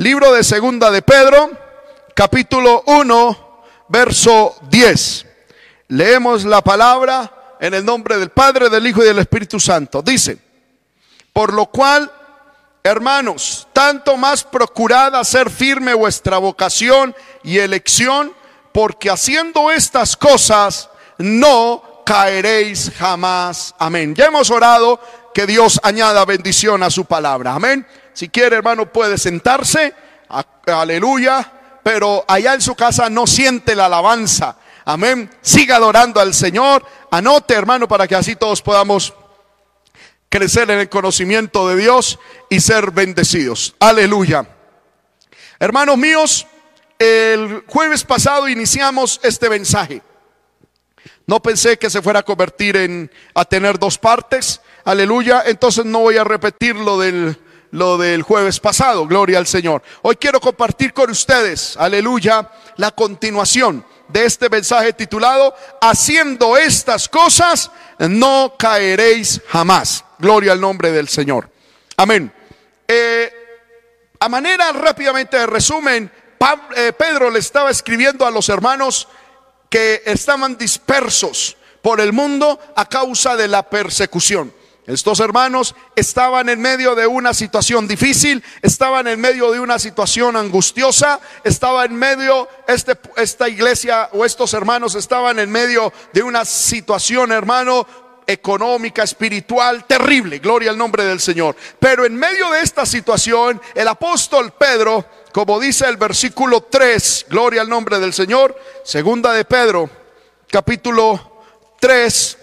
Libro de Segunda de Pedro, capítulo 1, verso 10. Leemos la palabra en el nombre del Padre, del Hijo y del Espíritu Santo. Dice, por lo cual, hermanos, tanto más procurad hacer firme vuestra vocación y elección, porque haciendo estas cosas no caeréis jamás. Amén. Ya hemos orado que Dios añada bendición a su palabra. Amén. Si quiere, hermano, puede sentarse. Aleluya. Pero allá en su casa no siente la alabanza. Amén. Siga adorando al Señor. Anote, hermano, para que así todos podamos crecer en el conocimiento de Dios y ser bendecidos. Aleluya. Hermanos míos, el jueves pasado iniciamos este mensaje. No pensé que se fuera a convertir en a tener dos partes. Aleluya. Entonces no voy a repetir lo del lo del jueves pasado, gloria al Señor. Hoy quiero compartir con ustedes, aleluya, la continuación de este mensaje titulado, Haciendo estas cosas, no caeréis jamás. Gloria al nombre del Señor. Amén. Eh, a manera rápidamente de resumen, eh, Pedro le estaba escribiendo a los hermanos que estaban dispersos por el mundo a causa de la persecución. Estos hermanos estaban en medio de una situación difícil, estaban en medio de una situación angustiosa, estaba en medio, este, esta iglesia o estos hermanos estaban en medio de una situación, hermano, económica, espiritual, terrible, gloria al nombre del Señor. Pero en medio de esta situación, el apóstol Pedro, como dice el versículo 3, gloria al nombre del Señor, segunda de Pedro, capítulo 3,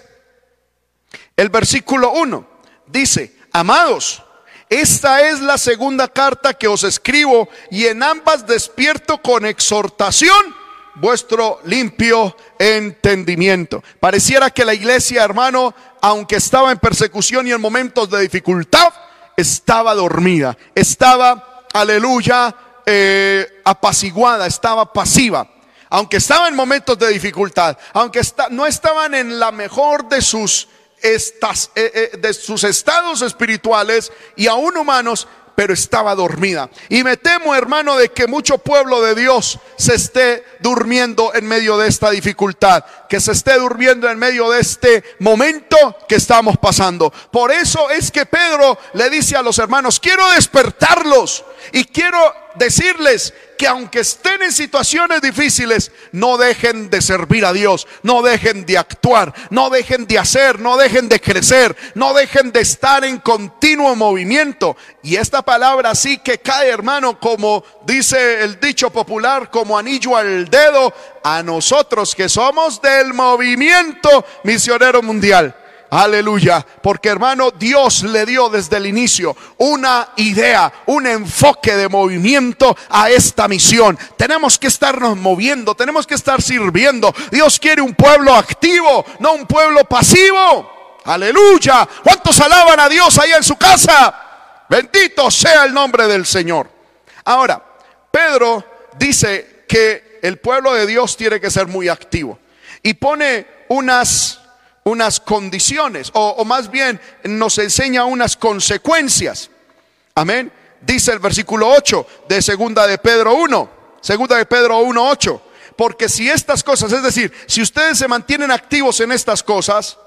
el versículo 1 dice, amados, esta es la segunda carta que os escribo y en ambas despierto con exhortación vuestro limpio entendimiento. Pareciera que la iglesia, hermano, aunque estaba en persecución y en momentos de dificultad, estaba dormida, estaba, aleluya, eh, apaciguada, estaba pasiva. Aunque estaba en momentos de dificultad, aunque no estaban en la mejor de sus estas, eh, eh, de sus estados espirituales y aún humanos, pero estaba dormida. Y me temo, hermano, de que mucho pueblo de Dios se esté durmiendo en medio de esta dificultad, que se esté durmiendo en medio de este momento que estamos pasando. Por eso es que Pedro le dice a los hermanos, quiero despertarlos y quiero decirles que aunque estén en situaciones difíciles, no dejen de servir a Dios, no dejen de actuar, no dejen de hacer, no dejen de crecer, no dejen de estar en continuo movimiento. Y esta palabra sí que cae, hermano, como dice el dicho popular, como anillo al dedo a nosotros que somos del movimiento misionero mundial. Aleluya. Porque hermano, Dios le dio desde el inicio una idea, un enfoque de movimiento a esta misión. Tenemos que estarnos moviendo, tenemos que estar sirviendo. Dios quiere un pueblo activo, no un pueblo pasivo. Aleluya. ¿Cuántos alaban a Dios ahí en su casa? Bendito sea el nombre del Señor. Ahora, Pedro dice que el pueblo de Dios tiene que ser muy activo y pone unas unas condiciones, o, más bien nos enseña unas consecuencias. Amén. Dice el versículo 8 de segunda de Pedro 1, segunda de Pedro 1, 8. Porque si estas cosas, es decir, si ustedes se mantienen activos en estas cosas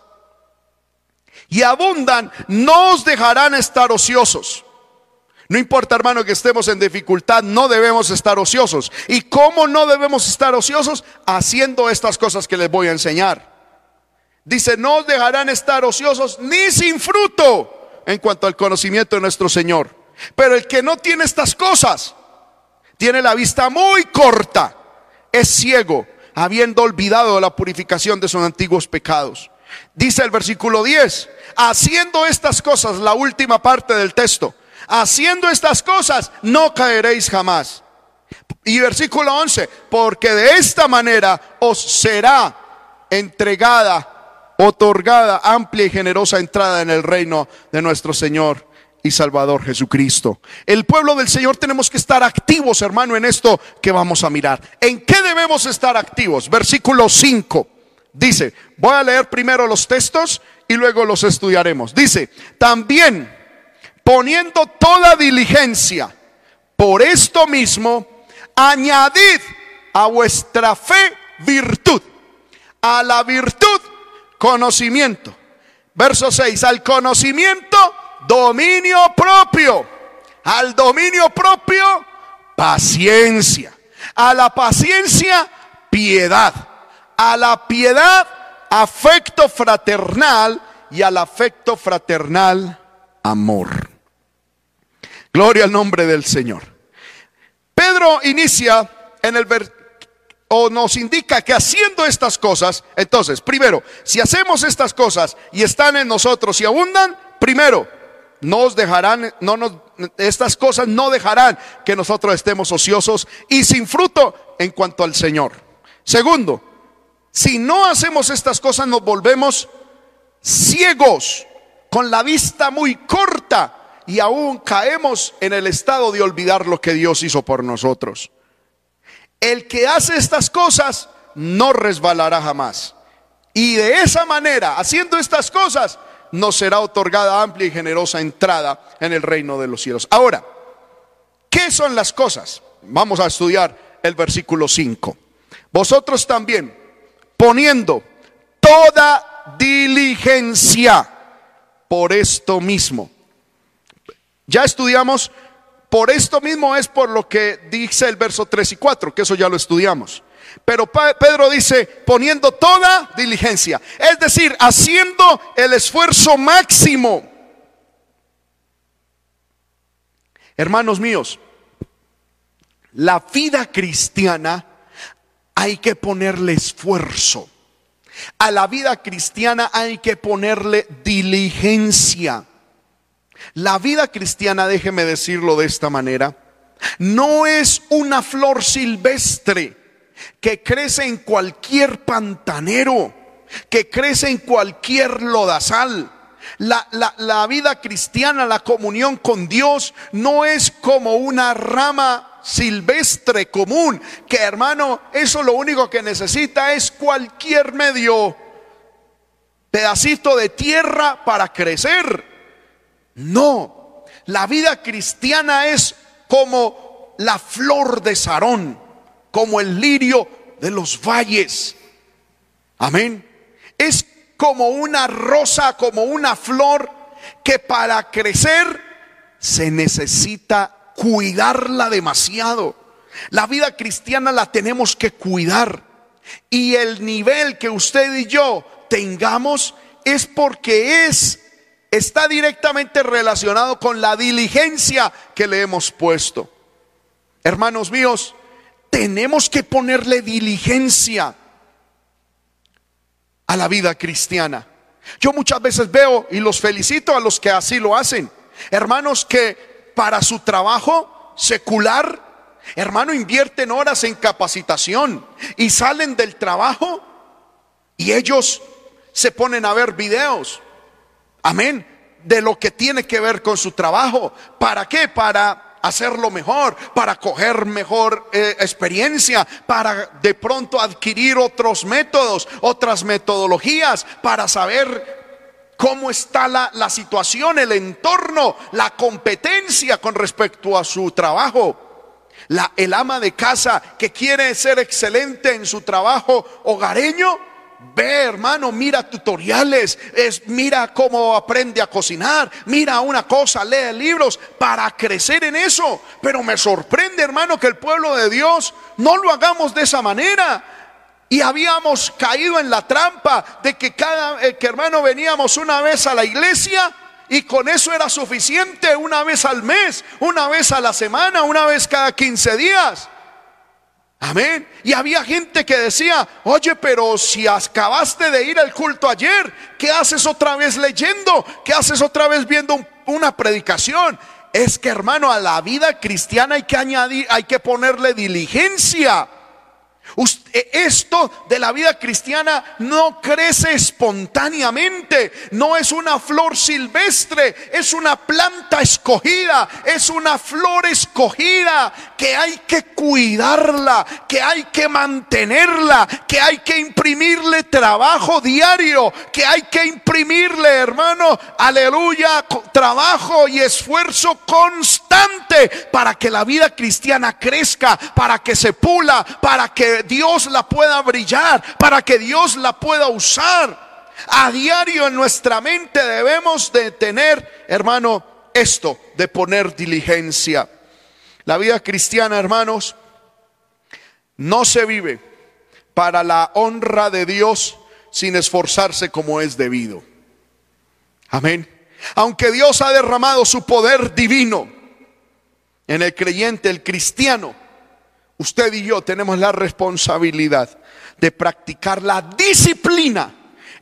y abundan, no os dejarán estar ociosos. No importa, hermano, que estemos en dificultad, no debemos estar ociosos. ¿Y cómo no debemos estar ociosos? Haciendo estas cosas que les voy a enseñar. Dice, no os dejarán estar ociosos ni sin fruto en cuanto al conocimiento de nuestro Señor. Pero el que no tiene estas cosas, tiene la vista muy corta, es ciego, habiendo olvidado la purificación de sus antiguos pecados. Dice el versículo 10, haciendo estas cosas, la última parte del texto, haciendo estas cosas, no caeréis jamás. Y versículo 11, porque de esta manera os será entregada otorgada amplia y generosa entrada en el reino de nuestro Señor y Salvador Jesucristo. El pueblo del Señor tenemos que estar activos, hermano, en esto que vamos a mirar. ¿En qué debemos estar activos? Versículo 5. Dice, voy a leer primero los textos y luego los estudiaremos. Dice, también poniendo toda diligencia, por esto mismo, añadid a vuestra fe virtud, a la virtud conocimiento. Verso 6, al conocimiento dominio propio, al dominio propio paciencia, a la paciencia piedad, a la piedad afecto fraternal y al afecto fraternal amor. Gloria al nombre del Señor. Pedro inicia en el o nos indica que haciendo estas cosas, entonces, primero, si hacemos estas cosas y están en nosotros y abundan, primero, nos dejarán, no nos, estas cosas no dejarán que nosotros estemos ociosos y sin fruto en cuanto al Señor. Segundo, si no hacemos estas cosas nos volvemos ciegos, con la vista muy corta y aún caemos en el estado de olvidar lo que Dios hizo por nosotros. El que hace estas cosas no resbalará jamás. Y de esa manera, haciendo estas cosas, nos será otorgada amplia y generosa entrada en el reino de los cielos. Ahora, ¿qué son las cosas? Vamos a estudiar el versículo 5. Vosotros también, poniendo toda diligencia por esto mismo. Ya estudiamos por esto mismo es por lo que dice el verso 3 y 4, que eso ya lo estudiamos. Pero Pedro dice, poniendo toda diligencia, es decir, haciendo el esfuerzo máximo. Hermanos míos, la vida cristiana hay que ponerle esfuerzo. A la vida cristiana hay que ponerle diligencia. La vida cristiana, déjeme decirlo de esta manera, no es una flor silvestre que crece en cualquier pantanero, que crece en cualquier lodazal. La, la, vida cristiana, la comunión con Dios, no es como una rama silvestre común, que hermano, eso lo único que necesita es cualquier medio pedacito de tierra para crecer. No, la vida cristiana es como la flor de Sarón, como el lirio de los valles. Amén. Es como una rosa, como una flor que para crecer se necesita cuidarla demasiado. La vida cristiana la tenemos que cuidar. Y el nivel que usted y yo tengamos es porque es está directamente relacionado con la diligencia que le hemos puesto. Hermanos míos, tenemos que ponerle diligencia a la vida cristiana. Yo muchas veces veo y los felicito a los que así lo hacen. Hermanos que para su trabajo secular, hermano, invierten horas en capacitación y salen del trabajo y ellos se ponen a ver videos Amén. De lo que tiene que ver con su trabajo. ¿Para qué? Para hacerlo mejor, para coger mejor eh, experiencia, para de pronto adquirir otros métodos, otras metodologías, para saber cómo está la, situación, el entorno, la competencia con respecto a su trabajo. El ama de casa que quiere ser excelente en su trabajo hogareño, Ve, hermano, mira tutoriales, es, mira cómo aprende a cocinar, mira una cosa, lee libros para crecer en eso. Pero me sorprende, hermano, que el pueblo de Dios no lo hagamos de esa manera. Y habíamos caído en la trampa de que cada eh, que hermano veníamos una vez a la iglesia y con eso era suficiente una vez al mes, una vez a la semana, una vez cada 15 días. Amén. Y había gente que decía, oye, pero si acabaste de ir al culto ayer, ¿qué haces otra vez leyendo? ¿Qué haces otra vez viendo una predicación? Es que hermano, a la vida cristiana hay que añadir, hay que ponerle diligencia. e, esto de la vida cristiana no crece espontáneamente, no es una flor silvestre, es una planta escogida, es una flor escogida que hay que cuidarla, que hay que mantenerla, que hay que imprimirle trabajo diario, que hay que imprimirle, hermano, aleluya, trabajo y esfuerzo constante para que la vida cristiana crezca, para que se pula, para que Dios la pueda brillar, para que Dios la pueda usar. A diario en nuestra mente debemos de tener, hermano, esto de poner diligencia. La vida cristiana, hermanos, no se vive para la honra de Dios sin esforzarse como es debido. Amén. Aunque Dios ha derramado su poder divino en el creyente, el cristiano, usted y yo tenemos la responsabilidad de practicar la disciplina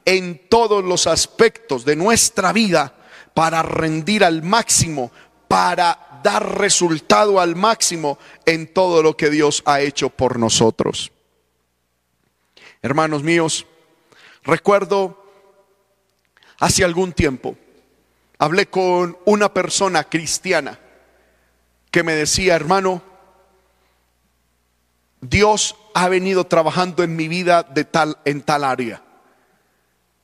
en todos los aspectos de nuestra vida para rendir al máximo, para dar resultado al máximo en todo lo que Dios ha hecho por nosotros. Hermanos míos, recuerdo hace algún tiempo, hablé con una persona cristiana que me decía, hermano, Dios ha venido trabajando en mi vida de tal en tal área.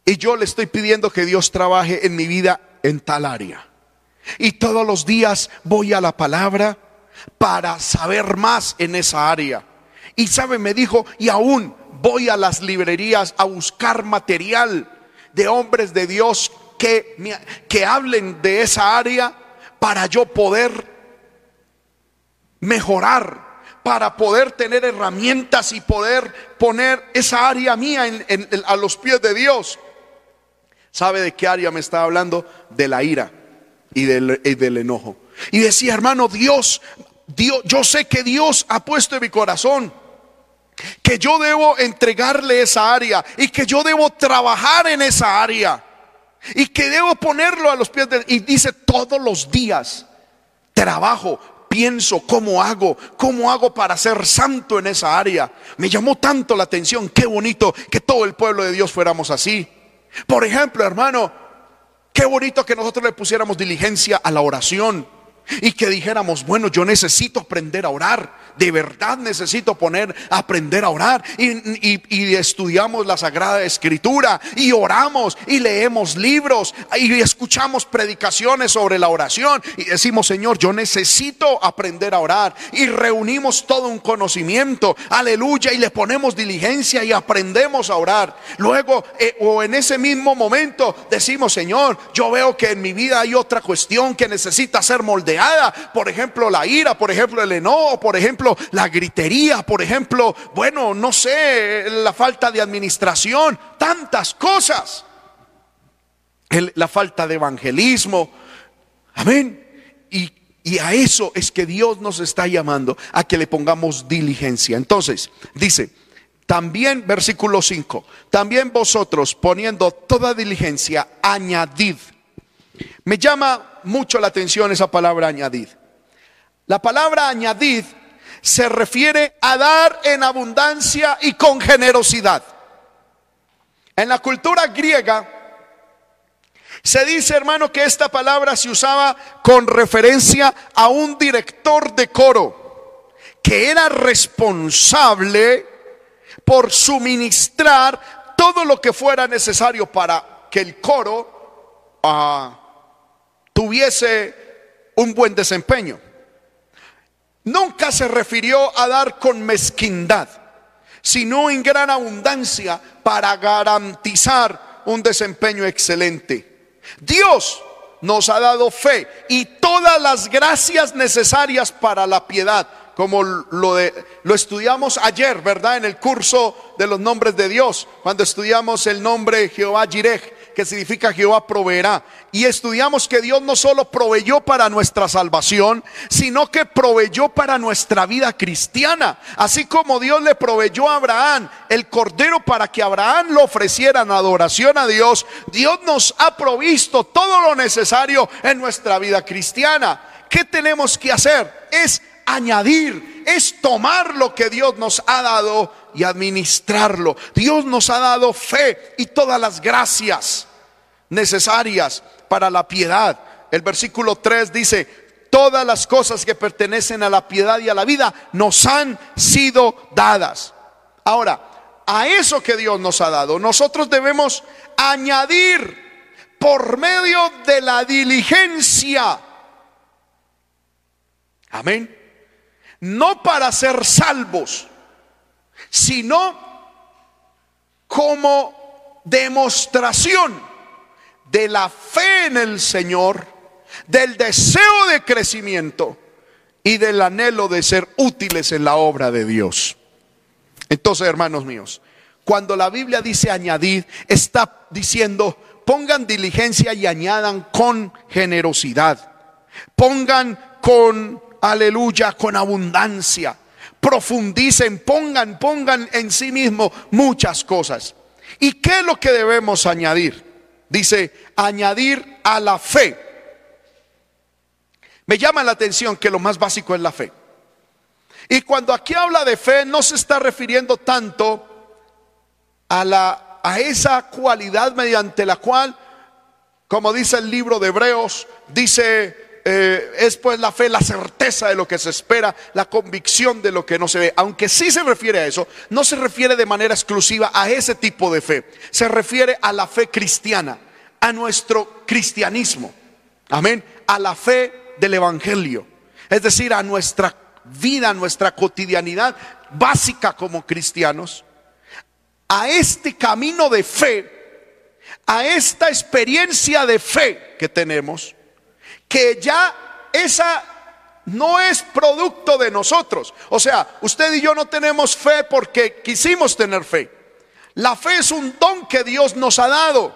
Y yo le estoy pidiendo que Dios trabaje en mi vida en tal área. Y todos los días voy a la palabra para saber más en esa área. Y sabe, me dijo, y aún voy a las librerías a buscar material de hombres de Dios que, que hablen de esa área para yo poder mejorar para poder tener herramientas y poder poner esa área mía a los pies de Dios. ¿Sabe de qué área me estaba hablando? De la ira y del, y del enojo. Y decía, hermano, Dios, Dios, yo sé que Dios ha puesto en mi corazón que yo debo entregarle esa área y que yo debo trabajar en esa área y que debo ponerlo a los pies de y dice todos los días trabajo pienso, cómo hago, cómo hago para ser santo en esa área. Me llamó tanto la atención, qué bonito que todo el pueblo de Dios fuéramos así. Por ejemplo, hermano, qué bonito que nosotros le pusiéramos diligencia a la oración y que dijéramos, bueno, yo necesito aprender a orar de verdad necesito poner, aprender a orar. Y, estudiamos la Sagrada Escritura y oramos y leemos libros y escuchamos predicaciones sobre la oración y decimos, Señor, yo necesito aprender a orar. Y reunimos todo un conocimiento, aleluya, y le ponemos diligencia y aprendemos a orar. Luego, eh, o en ese mismo momento, decimos, Señor, yo veo que en mi vida hay otra cuestión que necesita ser moldeada. Por ejemplo, la ira, por ejemplo, el enojo, por ejemplo, la gritería, por ejemplo, bueno, no sé, la falta de administración, tantas cosas. la falta de evangelismo. Amén. Y, y a eso es que Dios nos está llamando, a que le pongamos diligencia. Entonces, dice, también, versículo 5, también vosotros poniendo toda diligencia, añadid. Me llama mucho la atención esa palabra añadid. La palabra añadid se refiere a dar en abundancia y con generosidad. En la cultura griega se dice, hermano, que esta palabra se usaba con referencia a un director de coro que era responsable por suministrar todo lo que fuera necesario para que el coro ah, tuviese un buen desempeño. Nunca se refirió a dar con mezquindad, sino en gran abundancia para garantizar un desempeño excelente. Dios nos ha dado fe y todas las gracias necesarias para la piedad, como lo, de, lo estudiamos ayer, ¿verdad? En el curso de los nombres de Dios, cuando estudiamos el nombre Jehová Jireh que significa Jehová proveerá. Y estudiamos que Dios no solo proveyó para nuestra salvación, sino que proveyó para nuestra vida cristiana. Así como Dios le proveyó a Abraham el cordero para que Abraham lo ofreciera en adoración a Dios, Dios nos ha provisto todo lo necesario en nuestra vida cristiana. ¿Qué tenemos que hacer? Es añadir es tomar lo que Dios nos ha dado y administrarlo. Dios nos ha dado fe y todas las gracias necesarias para la piedad. El versículo 3 dice, todas las cosas que pertenecen a la piedad y a la vida nos han sido dadas. Ahora, a eso que Dios nos ha dado, nosotros debemos añadir por medio de la diligencia. Amén. No para ser salvos, sino como demostración de la fe en el Señor, del deseo de crecimiento y del anhelo de ser útiles en la obra de Dios. Entonces, hermanos míos, cuando la Biblia dice añadir, está diciendo pongan diligencia y añadan con generosidad. Pongan con, aleluya, con abundancia. Profundicen, pongan, pongan en sí mismo muchas cosas. ¿Y qué es lo que debemos añadir? Dice, añadir a la fe. Me llama la atención que lo más básico es la fe. Y cuando aquí habla de fe, no se está refiriendo tanto a, la, a esa cualidad mediante la cual, como dice el libro de Hebreos, dice, eh, es pues la fe, la certeza de lo que se espera, la convicción de lo que no se ve. Aunque sí se refiere a eso, no se refiere de manera exclusiva a ese tipo de fe. Se refiere a la fe cristiana, a nuestro cristianismo. Amén. A la fe del Evangelio. Es decir, a nuestra vida, a nuestra cotidianidad básica como cristianos a este camino de fe, a esta experiencia de fe que tenemos, que ya esa no es producto de nosotros. O sea, usted y yo no tenemos fe porque quisimos tener fe. La fe es un don que Dios nos ha dado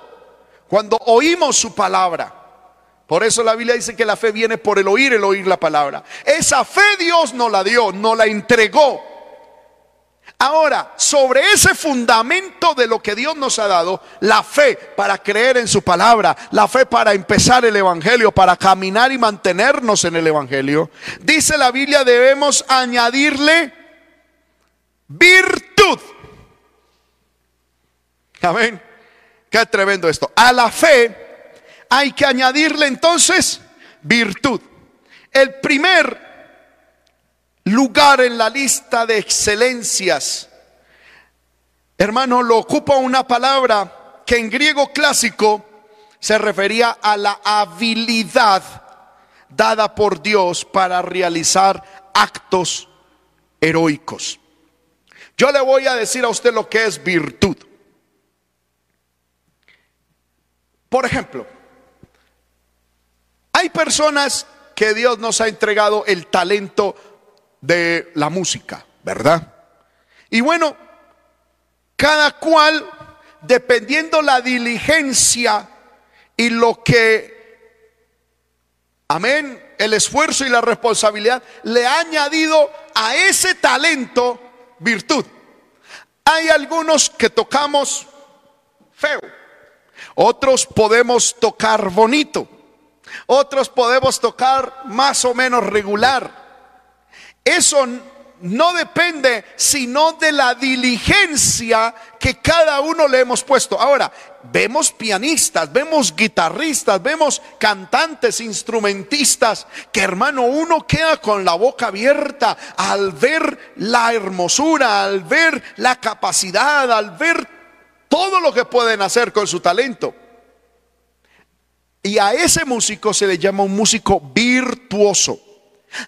cuando oímos su palabra. Por eso la Biblia dice que la fe viene por el oír, el oír la palabra. Esa fe Dios nos la dio, nos la entregó. Ahora, sobre ese fundamento de lo que Dios nos ha dado, la fe para creer en su palabra, la fe para empezar el Evangelio, para caminar y mantenernos en el Evangelio, dice la Biblia debemos añadirle virtud. Amén. Qué tremendo esto. A la fe hay que añadirle entonces virtud. El primer lugar en la lista de excelencias. Hermano, lo ocupa una palabra que en griego clásico se refería a la habilidad dada por Dios para realizar actos heroicos. Yo le voy a decir a usted lo que es virtud. Por ejemplo, hay personas que Dios nos ha entregado el talento de la música, ¿verdad? Y bueno, cada cual, dependiendo la diligencia y lo que, amén, el esfuerzo y la responsabilidad, le ha añadido a ese talento virtud. Hay algunos que tocamos feo, otros podemos tocar bonito, otros podemos tocar más o menos regular. Eso no depende sino de la diligencia que cada uno le hemos puesto. Ahora, vemos pianistas, vemos guitarristas, vemos cantantes, instrumentistas, que hermano, uno queda con la boca abierta al ver la hermosura, al ver la capacidad, al ver todo lo que pueden hacer con su talento. Y a ese músico se le llama un músico virtuoso.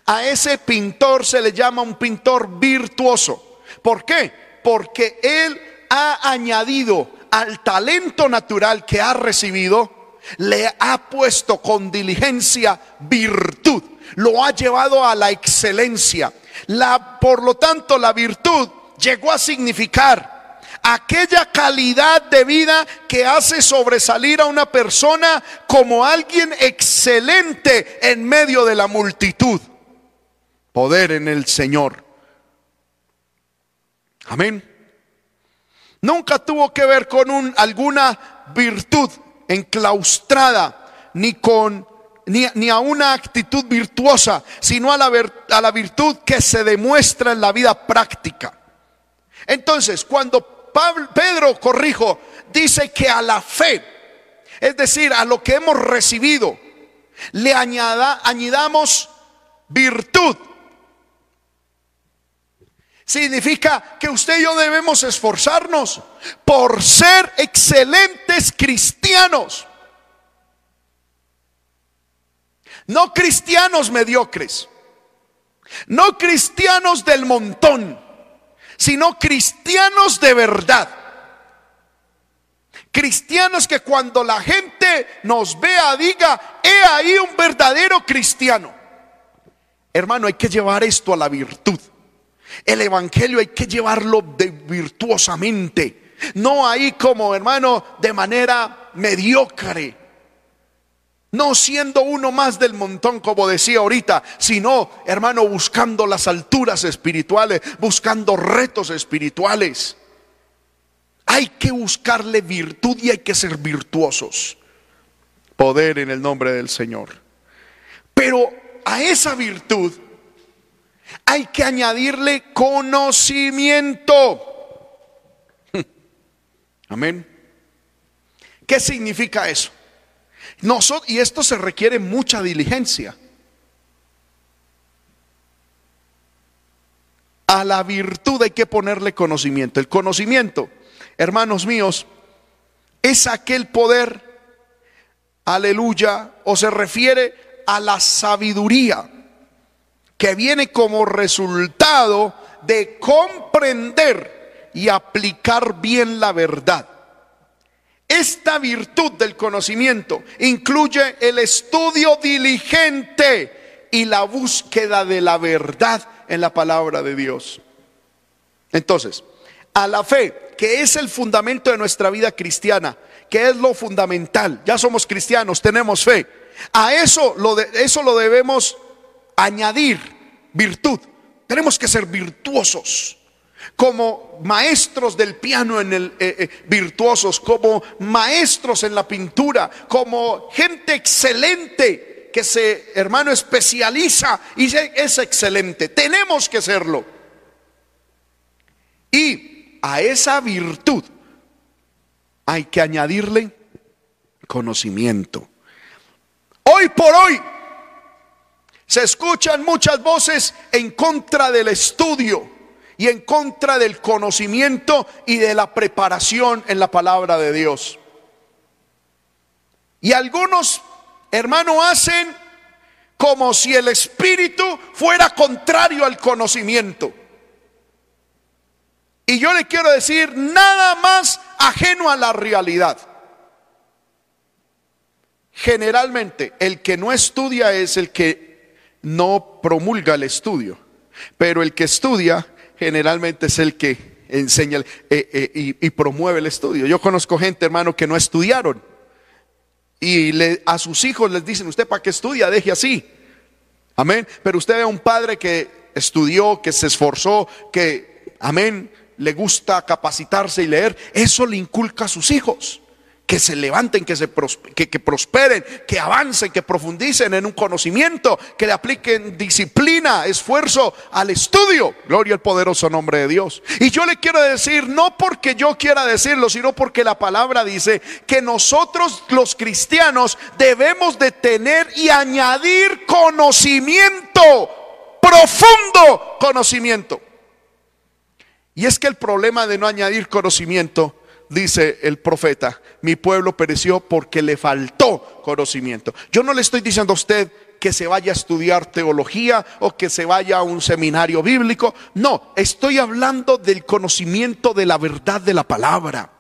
A ese pintor se le llama un pintor virtuoso. ¿Por qué? Porque él ha añadido al talento natural que ha recibido, le ha puesto con diligencia virtud, lo ha llevado a la excelencia. La, por lo tanto, la virtud llegó a significar aquella calidad de vida que hace sobresalir a una persona como alguien excelente en medio de la multitud poder en el Señor. Amén. Nunca tuvo que ver con un, alguna virtud enclaustrada, ni con ni, a una actitud virtuosa, sino a la, a la virtud que se demuestra en la vida práctica. Entonces, cuando Pedro, corrijo, dice que a la fe, es decir, a lo que hemos recibido, le añada, añadamos virtud. Significa que usted y yo debemos esforzarnos por ser excelentes cristianos. No cristianos mediocres. No cristianos del montón, sino cristianos de verdad. Cristianos que cuando la gente nos vea diga, he ahí un verdadero cristiano. Hermano, hay que llevar esto a la virtud. El Evangelio hay que llevarlo de virtuosamente. No ahí como, hermano, de manera mediocre. No siendo uno más del montón, como decía ahorita, sino, hermano, buscando las alturas espirituales, buscando retos espirituales. Hay que buscarle virtud y hay que ser virtuosos. Poder en el nombre del Señor. Pero a esa virtud hay que añadirle conocimiento. Amén. ¿Qué significa eso? y esto se requiere mucha diligencia. A la virtud hay que ponerle conocimiento. El conocimiento, hermanos míos, es aquel poder, aleluya, o se refiere a la sabiduría que viene como resultado de comprender y aplicar bien la verdad. Esta virtud del conocimiento incluye el estudio diligente y la búsqueda de la verdad en la palabra de Dios. Entonces, a la fe, que es el fundamento de nuestra vida cristiana, que es lo fundamental, ya somos cristianos, tenemos fe. A eso lo, de, eso lo debemos añadir virtud. Tenemos que ser virtuosos como maestros del piano en el eh, eh, virtuosos, como maestros en la pintura, como gente excelente que se, hermano, especializa y es excelente. Tenemos que serlo. Y a esa virtud hay que añadirle conocimiento. Hoy por hoy se escuchan muchas voces en contra del estudio y en contra del conocimiento y de la preparación en la palabra de Dios. Y algunos, hermanos, hacen como si el espíritu fuera contrario al conocimiento. Y yo le quiero decir nada más ajeno a la realidad. Generalmente el que no estudia es el que no promulga el estudio, pero el que estudia generalmente es el que enseña eh, eh, y, promueve el estudio. Yo conozco gente, hermano, que no estudiaron y a sus hijos les dicen, usted para qué estudia, deje así. Amén. Pero usted ve a un padre que estudió, que se esforzó, que, amén, le gusta capacitarse y leer, eso le inculca a sus hijos que se levanten, que, se que, prosperen, que avancen, que profundicen en un conocimiento, que le apliquen disciplina, esfuerzo al estudio. Gloria al poderoso nombre de Dios. Y yo le quiero decir, no porque yo quiera decirlo, sino porque la palabra dice que nosotros los cristianos debemos de tener y añadir conocimiento, profundo conocimiento. Y es que el problema de no añadir conocimiento dice el profeta, mi pueblo pereció porque le faltó conocimiento. Yo no le estoy diciendo a usted que se vaya a estudiar teología o que se vaya a un seminario bíblico. No, estoy hablando del conocimiento de la verdad de la palabra.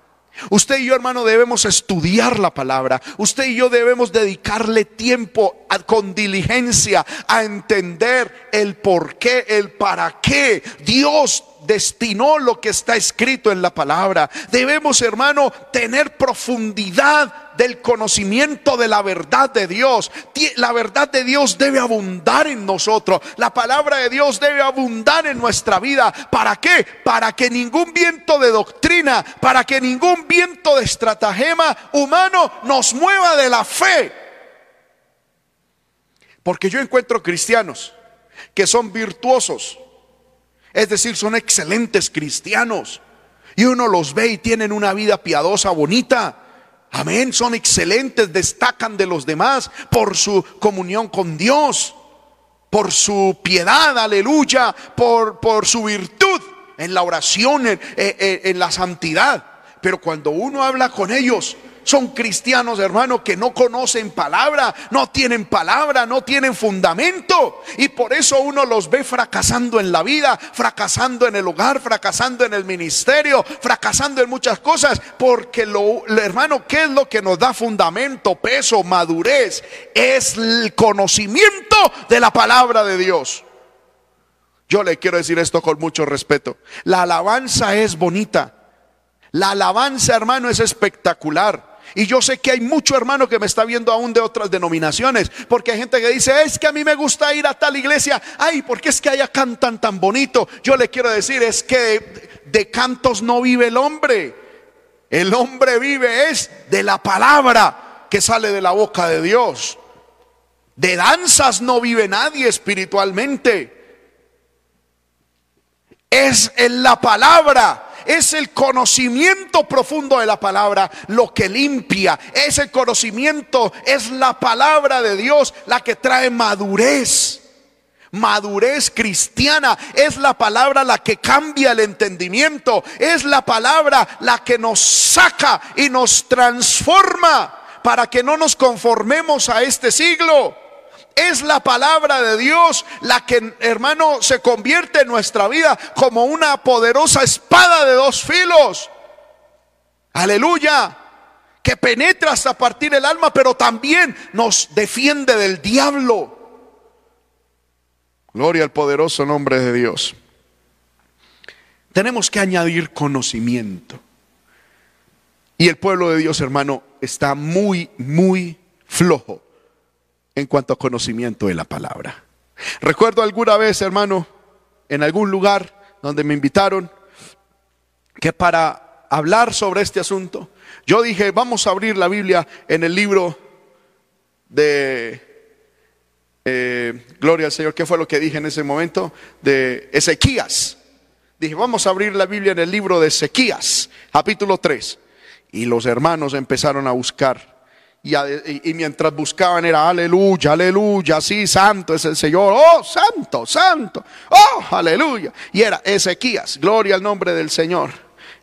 Usted y yo, hermano, debemos estudiar la palabra. Usted y yo debemos dedicarle tiempo con diligencia a entender el por qué, el para qué Dios destinó lo que está escrito en la palabra. Debemos, hermano, tener profundidad del conocimiento de la verdad de Dios. La verdad de Dios debe abundar en nosotros. La palabra de Dios debe abundar en nuestra vida. ¿Para qué? Para que ningún viento de doctrina, para que ningún viento de estratagema humano nos mueva de la fe. Porque yo encuentro cristianos que son virtuosos, es decir, son excelentes cristianos. Y uno los ve y tienen una vida piadosa, bonita. Amén, son excelentes, destacan de los demás por su comunión con Dios, por su piedad, aleluya, por, por su virtud en la oración, en, en la santidad. Pero cuando uno habla con ellos, son cristianos, hermano, que no conocen palabra, no tienen palabra, no tienen fundamento. Y por eso uno los ve fracasando en la vida, fracasando en el hogar, fracasando en el ministerio, fracasando en muchas cosas. Porque lo, hermano, ¿qué es lo que nos da fundamento, peso, madurez? Es el conocimiento de la palabra de Dios. Yo le quiero decir esto con mucho respeto. La alabanza es bonita. La alabanza, hermano, es espectacular. Y yo sé que hay mucho hermano que me está viendo aún de otras denominaciones, porque hay gente que dice, es que a mí me gusta ir a tal iglesia, ay, porque es que allá cantan tan bonito. Yo le quiero decir, es que de, cantos no vive el hombre, el hombre vive es de la palabra que sale de la boca de Dios. De danzas no vive nadie espiritualmente. Es en la palabra es el conocimiento profundo de la palabra lo que limpia. Ese conocimiento es la palabra de Dios la que trae madurez. Madurez cristiana es la palabra la que cambia el entendimiento. Es la palabra la que nos saca y nos transforma para que no nos conformemos a este siglo. Es la palabra de Dios la que, hermano, se convierte en nuestra vida como una poderosa espada de dos filos. Aleluya. Que penetra hasta partir el alma, pero también nos defiende del diablo. Gloria al poderoso nombre de Dios. Tenemos que añadir conocimiento. Y el pueblo de Dios, hermano, está muy, muy flojo en cuanto a conocimiento de la palabra. Recuerdo alguna vez, hermano, en algún lugar donde me invitaron, que para hablar sobre este asunto, yo dije, vamos a abrir la Biblia en el libro de, eh, Gloria al Señor, ¿qué fue lo que dije en ese momento? De Ezequías. Dije, vamos a abrir la Biblia en el libro de Ezequías, capítulo 3. Y los hermanos empezaron a buscar y, mientras buscaban era aleluya, aleluya, sí, santo es el Señor, oh, santo, santo, oh, aleluya. Y era Ezequías, gloria al nombre del Señor.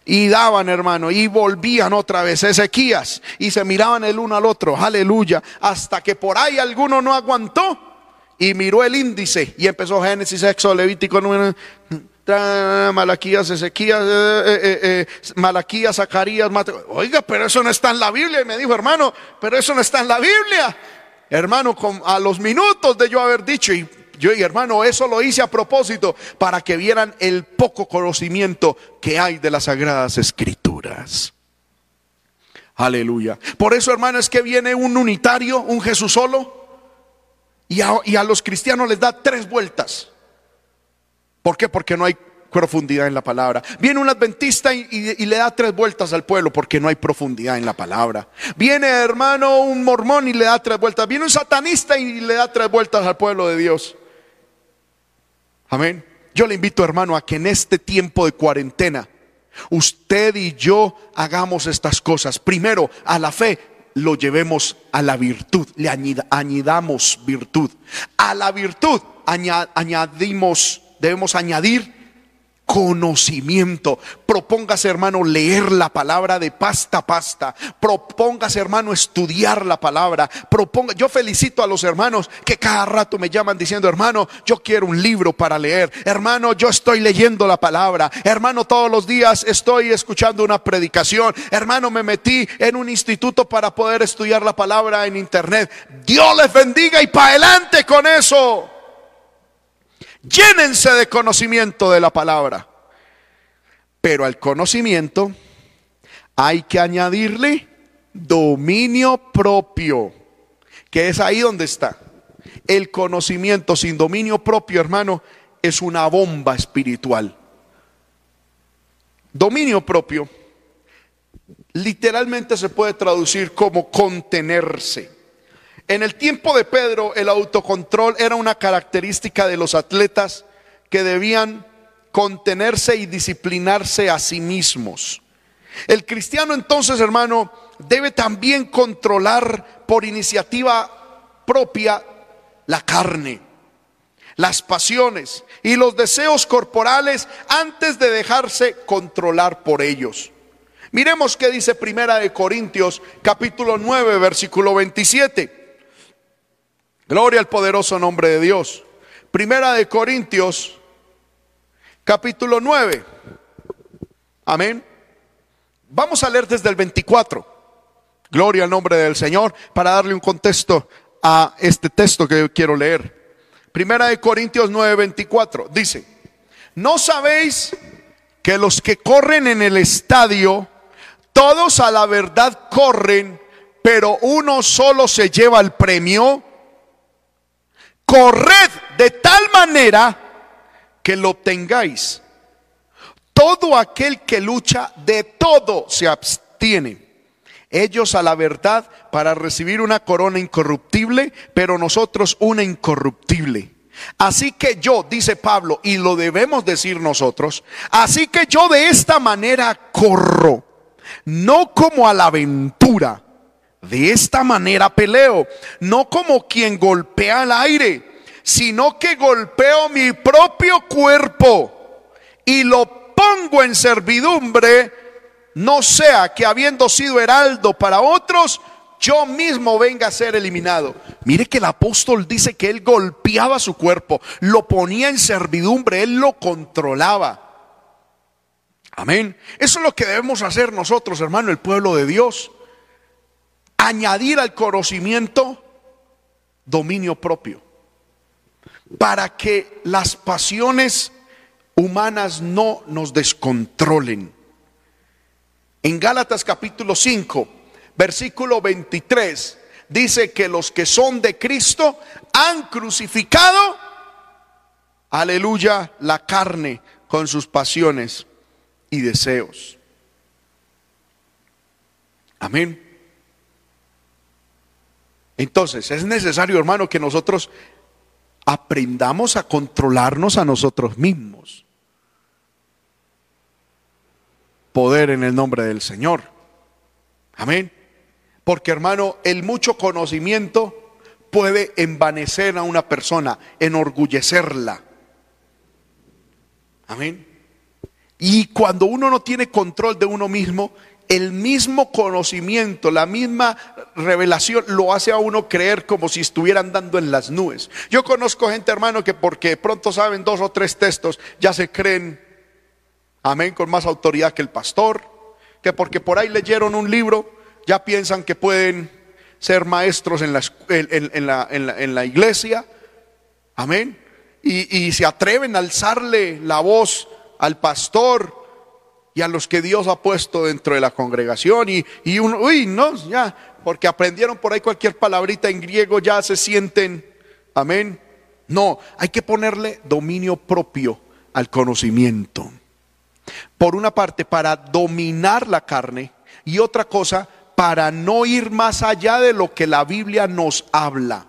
Y daban, hermano, y volvían otra vez Ezequías y se miraban el uno al otro, aleluya, hasta que por ahí alguno no aguantó y miró el índice y empezó Génesis, Éxodo, Levítico, Malaquías, Ezequías, eh, eh, eh, Malaquías, Zacarías, Oiga, pero eso no está en la Biblia. Y me dijo, hermano, pero eso no está en la Biblia. Hermano, a los minutos de yo haber dicho, y yo y hermano, eso lo hice a propósito para que vieran el poco conocimiento que hay de las sagradas escrituras. Aleluya. Por eso, hermano, es que viene un unitario, un Jesús solo, y a los cristianos les da tres vueltas. ¿Por qué? Porque no hay profundidad en la palabra. Viene un adventista y, le da tres vueltas al pueblo porque no hay profundidad en la palabra. Viene hermano un mormón y le da tres vueltas. Viene un satanista y le da tres vueltas al pueblo de Dios. Amén. Yo le invito hermano a que en este tiempo de cuarentena usted y yo hagamos estas cosas. Primero, a la fe lo llevemos a la virtud, le añadamos virtud. A la virtud añadimos debemos añadir conocimiento. Propóngase, hermano, leer la palabra de pasta a pasta. Propóngase, hermano, estudiar la palabra. Proponga, yo felicito a los hermanos que cada rato me llaman diciendo, hermano, yo quiero un libro para leer. Hermano, yo estoy leyendo la palabra. Hermano, todos los días estoy escuchando una predicación. Hermano, me metí en un instituto para poder estudiar la palabra en internet. Dios les bendiga y para adelante con eso. Llénense de conocimiento de la palabra. Pero al conocimiento hay que añadirle dominio propio, que es ahí donde está. El conocimiento sin dominio propio, hermano, es una bomba espiritual. Dominio propio literalmente se puede traducir como contenerse. En el tiempo de Pedro, el autocontrol era una característica de los atletas que debían contenerse y disciplinarse a sí mismos. El cristiano entonces, hermano, debe también controlar por iniciativa propia la carne, las pasiones y los deseos corporales antes de dejarse controlar por ellos. Miremos qué dice Primera de Corintios capítulo 9 versículo 27. Gloria al poderoso nombre de Dios. Primera de Corintios capítulo 9. Amén. Vamos a leer desde el 24. Gloria al nombre del Señor para darle un contexto a este texto que quiero leer. Primera de Corintios 9:24 dice, ¿no sabéis que los que corren en el estadio, todos a la verdad corren, pero uno solo se lleva el premio? Corred de tal manera que lo tengáis. Todo aquel que lucha de todo se abstiene. Ellos a la verdad para recibir una corona incorruptible, pero nosotros una incorruptible. Así que yo, dice Pablo, y lo debemos decir nosotros, así que yo de esta manera corro, no como a la aventura, de esta manera peleo, no como quien golpea al aire, sino que golpeo mi propio cuerpo y lo pongo en servidumbre, no sea que habiendo sido heraldo para otros, yo mismo venga a ser eliminado. Mire que el apóstol dice que él golpeaba su cuerpo, lo ponía en servidumbre, él lo controlaba. Amén. Eso es lo que debemos hacer nosotros, hermano, el pueblo de Dios. Añadir al conocimiento dominio propio. Para que las pasiones humanas no nos descontrolen. En Gálatas capítulo 5, versículo 23, dice que los que son de Cristo han crucificado, aleluya, la carne con sus pasiones y deseos. Amén. Entonces, es necesario, hermano, que nosotros aprendamos a controlarnos a nosotros mismos poder en el nombre del Señor. Amén. Porque hermano, el mucho conocimiento puede envanecer a una persona, enorgullecerla. Amén. Y cuando uno no tiene control de uno mismo, el mismo conocimiento, la misma revelación lo hace a uno creer como si estuviera andando en las nubes. Yo conozco gente, hermano, que porque pronto saben dos o tres textos, ya se creen amén, con más autoridad que el pastor, que porque por ahí leyeron un libro, ya piensan que pueden ser maestros en la, en, la, iglesia, amén, y, se atreven a alzarle la voz al pastor y a los que Dios ha puesto dentro de la congregación, y, y uno, uy, no, ya, porque aprendieron por ahí cualquier palabrita en griego, ya se sienten, amén. No, hay que ponerle dominio propio al conocimiento. Por una parte, para dominar la carne y otra cosa, para no ir más allá de lo que la Biblia nos habla.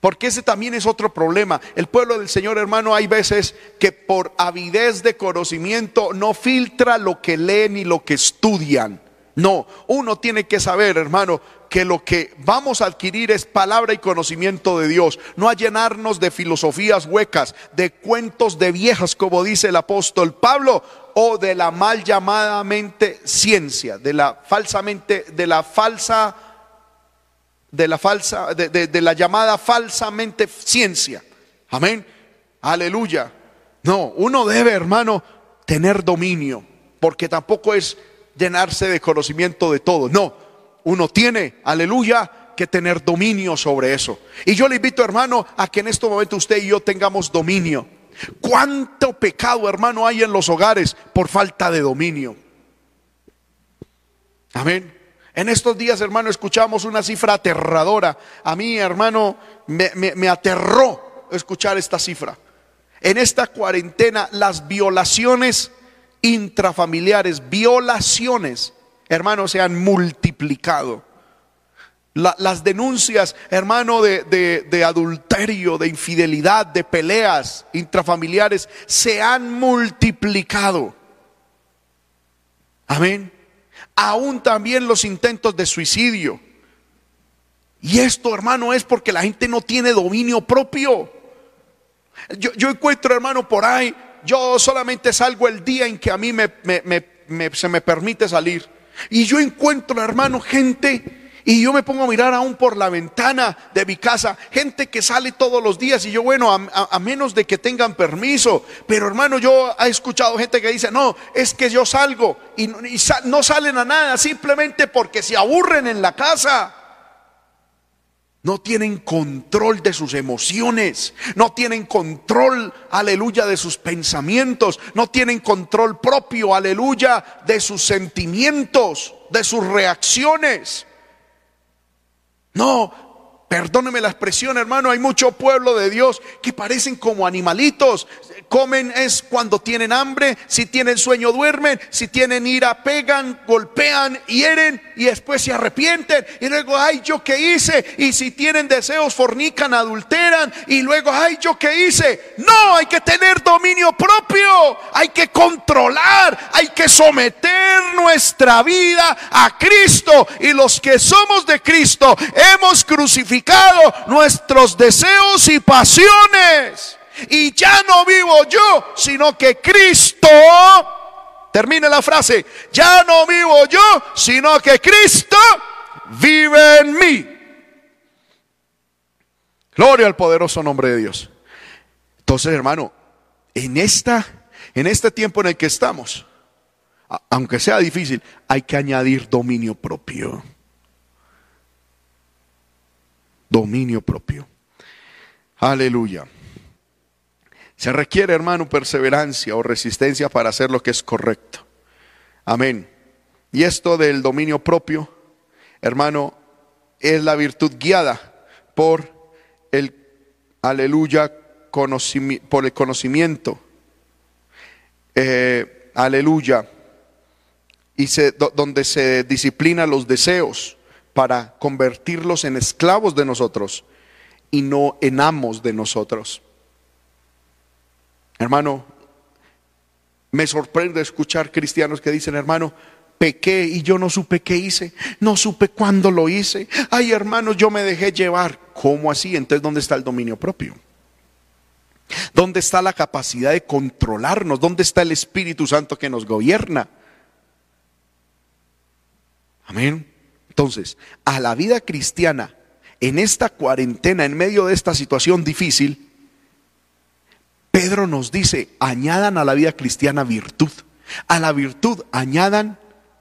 Porque ese también es otro problema. El pueblo del Señor, hermano, hay veces que por avidez de conocimiento no filtra lo que leen y lo que estudian. No, uno tiene que saber, hermano, que lo que vamos a adquirir es palabra y conocimiento de Dios, no a llenarnos de filosofías huecas, de cuentos de viejas, como dice el apóstol Pablo, o de la mal llamadamente ciencia, de la falsamente, de la falsa, de la falsa, de, la llamada falsamente ciencia. Amén. Aleluya. No, uno debe, hermano, tener dominio, porque tampoco es llenarse de conocimiento de todo. No, uno tiene, aleluya, que tener dominio sobre eso. Y yo le invito, hermano, a que en este momento usted y yo tengamos dominio. ¿Cuánto pecado, hermano, hay en los hogares por falta de dominio? Amén. En estos días, hermano, escuchamos una cifra aterradora. A mí, hermano, me, aterró escuchar esta cifra. En esta cuarentena, las violaciones intrafamiliares, violaciones, hermano, se han multiplicado. las denuncias, hermano, de, de adulterio, de infidelidad, de peleas intrafamiliares se han multiplicado. Amén. Aún también los intentos de suicidio. Y esto, hermano, es porque la gente no tiene dominio propio. Yo, encuentro, hermano, por ahí, yo solamente salgo el día en que a mí me, se me permite salir. Y yo encuentro, hermano, gente y yo me pongo a mirar aún por la ventana de mi casa, gente que sale todos los días y yo, bueno, a, menos de que tengan permiso, pero hermano, yo he escuchado gente que dice, no, es que yo salgo y, no salen a nada simplemente porque se aburren en la casa. No tienen control de sus emociones, no tienen control, aleluya, de sus pensamientos, no tienen control propio, aleluya, de sus sentimientos, de sus reacciones. No, Perdóneme la expresión, hermano, hay mucho pueblo de Dios que parecen como animalitos. Comen es cuando tienen hambre, si tienen sueño duermen, si tienen ira pegan, golpean, hieren y después se arrepienten. Y luego, ay, yo qué hice. Y si tienen deseos, fornican, adulteran. Y luego, ay, yo qué hice. No, hay que tener dominio propio. Hay que controlar, hay que someter nuestra vida a Cristo. Y los que somos de Cristo hemos crucificado nuestros deseos y pasiones. Y ya no vivo yo, sino que Cristo, termine la frase, ya no vivo yo, sino que Cristo vive en mí. Gloria al poderoso nombre de Dios. Entonces, hermano, en esta en este tiempo en el que estamos, aunque sea difícil, hay que añadir dominio propio dominio propio. Aleluya. Se requiere, hermano, perseverancia o resistencia para hacer lo que es correcto. Amén. Y esto del dominio propio, hermano, es la virtud guiada por el, aleluya, por el conocimiento. Eh, aleluya. Y se, donde se disciplina los deseos para convertirlos en esclavos de nosotros y no en amos de nosotros. Hermano, me sorprende escuchar cristianos que dicen, hermano, pequé y yo no supe qué hice, no supe cuándo lo hice. Ay, hermano, yo me dejé llevar. ¿Cómo así? Entonces, ¿dónde está el dominio propio? ¿Dónde está la capacidad de controlarnos? ¿Dónde está el Espíritu Santo que nos gobierna? Amén. Entonces, a la vida cristiana, en esta cuarentena, en medio de esta situación difícil, Pedro nos dice, añadan a la vida cristiana virtud, a la virtud añadan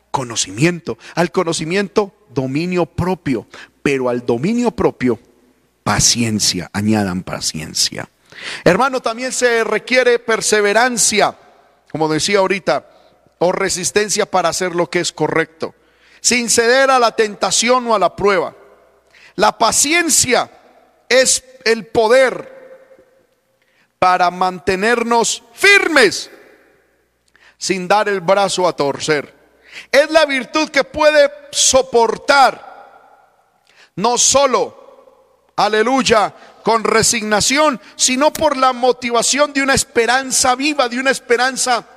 conocimiento, al conocimiento dominio propio, pero al dominio propio paciencia, añadan paciencia. Hermano, también se requiere perseverancia, como decía ahorita, o resistencia para hacer lo que es correcto sin ceder a la tentación o a la prueba. La paciencia es el poder para mantenernos firmes sin dar el brazo a torcer. Es la virtud que puede soportar no solo, aleluya, con resignación, sino por la motivación de una esperanza viva, de una esperanza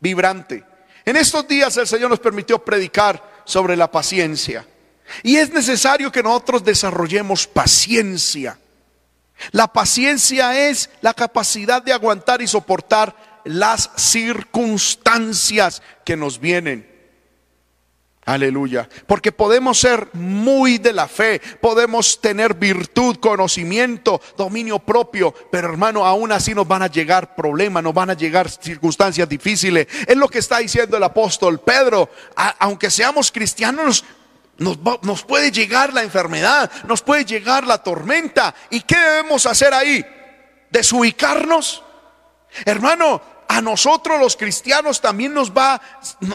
vibrante. En estos días el Señor nos permitió predicar sobre la paciencia. Y es necesario que nosotros desarrollemos paciencia. La paciencia es la capacidad de aguantar y soportar las circunstancias que nos vienen. Aleluya. Porque podemos ser muy de la fe, podemos tener virtud, conocimiento, dominio propio, pero hermano, aún así nos van a llegar problemas, nos van a llegar circunstancias difíciles. Es lo que está diciendo el apóstol Pedro. aunque seamos cristianos, nos, nos puede llegar la enfermedad, nos puede llegar la tormenta. ¿Y qué debemos hacer ahí? ¿Desubicarnos? Hermano, a nosotros los cristianos también nos va,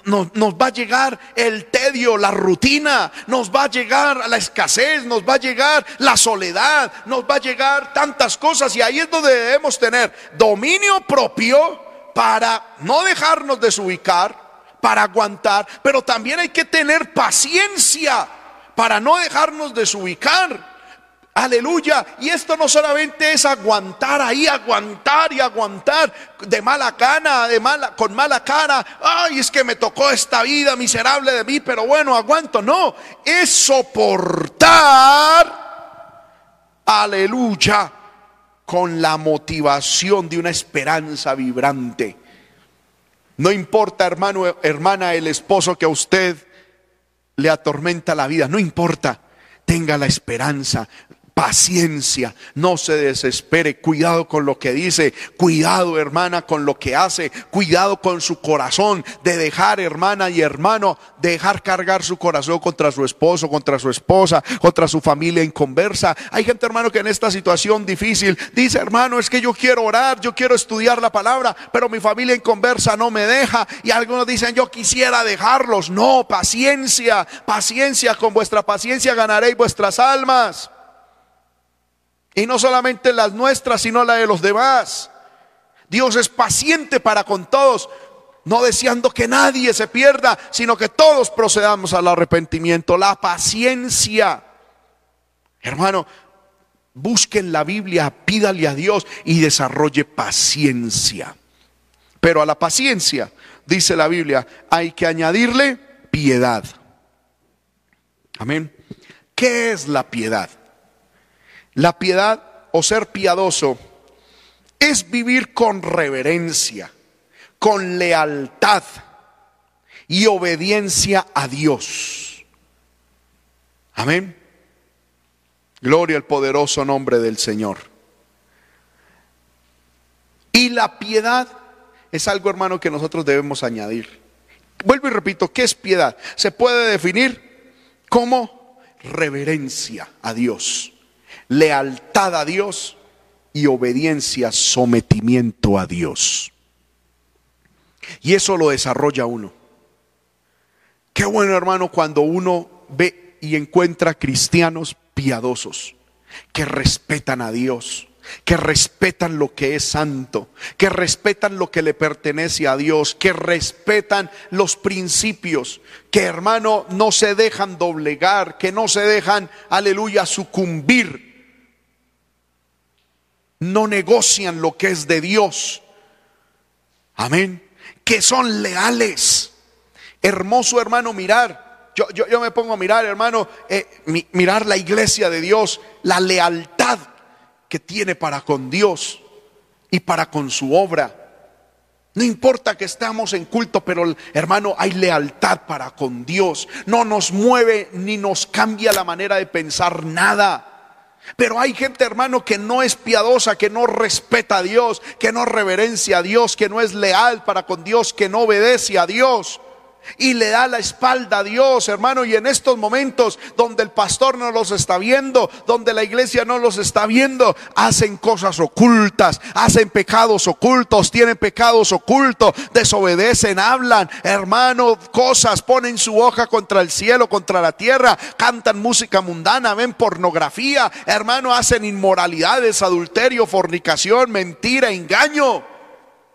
nos, va a llegar el tedio, la rutina, nos va a llegar la escasez, nos va a llegar la soledad, nos va a llegar tantas cosas y ahí es donde debemos tener dominio propio para no dejarnos desubicar, para aguantar, pero también hay que tener paciencia para no dejarnos desubicar. Aleluya. Y esto no solamente es aguantar ahí, aguantar y aguantar de mala gana, de mala, con mala cara. Ay, es que me tocó esta vida miserable de mí, pero bueno, aguanto. No, es soportar. Aleluya. Con la motivación de una esperanza vibrante. No importa, hermano, hermana, el esposo que a usted le atormenta la vida. No importa. Tenga la esperanza paciencia, no se desespere, cuidado con lo que dice, cuidado hermana con lo que hace, cuidado con su corazón, de dejar hermana y hermano, dejar cargar su corazón contra su esposo, contra su esposa, contra su familia en conversa. Hay gente hermano que en esta situación difícil dice, hermano, es que yo quiero orar, yo quiero estudiar la palabra, pero mi familia en conversa no me deja. Y algunos dicen, yo quisiera dejarlos. No, paciencia, paciencia, con vuestra paciencia ganaréis vuestras almas. Y no solamente las nuestras, sino la de los demás. Dios es paciente para con todos, no deseando que nadie se pierda, sino que todos procedamos al arrepentimiento. La paciencia. Hermano, busquen la Biblia, pídale a Dios y desarrolle paciencia. Pero a la paciencia, dice la Biblia, hay que añadirle piedad. Amén. ¿Qué es la piedad? La piedad o ser piadoso es vivir con reverencia, con lealtad y obediencia a Dios. Amén. Gloria al poderoso nombre del Señor. Y la piedad es algo, hermano, que nosotros debemos añadir. Vuelvo y repito, ¿qué es piedad? Se puede definir como reverencia a Dios lealtad a Dios y obediencia, sometimiento a Dios. Y eso lo desarrolla uno. Qué bueno hermano cuando uno ve y encuentra cristianos piadosos que respetan a Dios, que respetan lo que es santo, que respetan lo que le pertenece a Dios, que respetan los principios, que hermano no se dejan doblegar, que no se dejan, aleluya, sucumbir no negocian lo que es de Dios. Amén. Que son leales. Hermoso hermano mirar. Yo, yo, me pongo a mirar, hermano, eh, mirar la iglesia de Dios, la lealtad que tiene para con Dios y para con su obra. No importa que estamos en culto, pero hermano, hay lealtad para con Dios. No nos mueve ni nos cambia la manera de pensar nada. Pero hay gente, hermano, que no es piadosa, que no respeta a Dios, que no reverencia a Dios, que no es leal para con Dios, que no obedece a Dios y le da la espalda a Dios, hermano. Y en estos momentos donde el pastor no los está viendo, donde la iglesia no los está viendo, hacen cosas ocultas, hacen pecados ocultos, tienen pecados ocultos, desobedecen, hablan, hermano, cosas, ponen su hoja contra el cielo, contra la tierra, cantan música mundana, ven pornografía, hermano, hacen inmoralidades, adulterio, fornicación, mentira, engaño.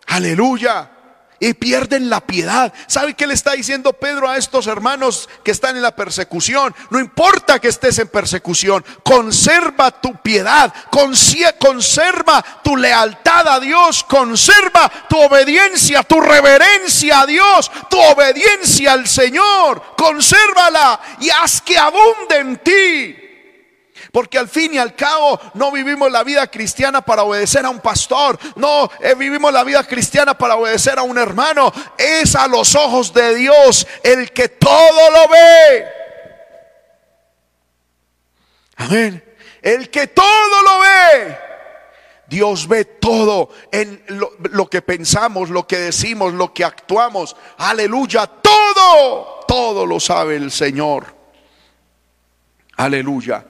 Aleluya y pierden la piedad. ¿Sabe qué le está diciendo Pedro a estos hermanos que están en la persecución? No importa que estés en persecución, conserva tu piedad, conserva tu lealtad a Dios, conserva tu obediencia, tu reverencia a Dios, tu obediencia al Señor, consérvala y haz que abunde en ti porque al fin y al cabo no vivimos la vida cristiana para obedecer a un pastor. No eh, vivimos la vida cristiana para obedecer a un hermano. Es a los ojos de Dios el que todo lo ve. Amén. El que todo lo ve. Dios ve todo en lo, lo, que pensamos, lo que decimos, lo que actuamos. Aleluya. Todo, todo lo sabe el Señor. Aleluya.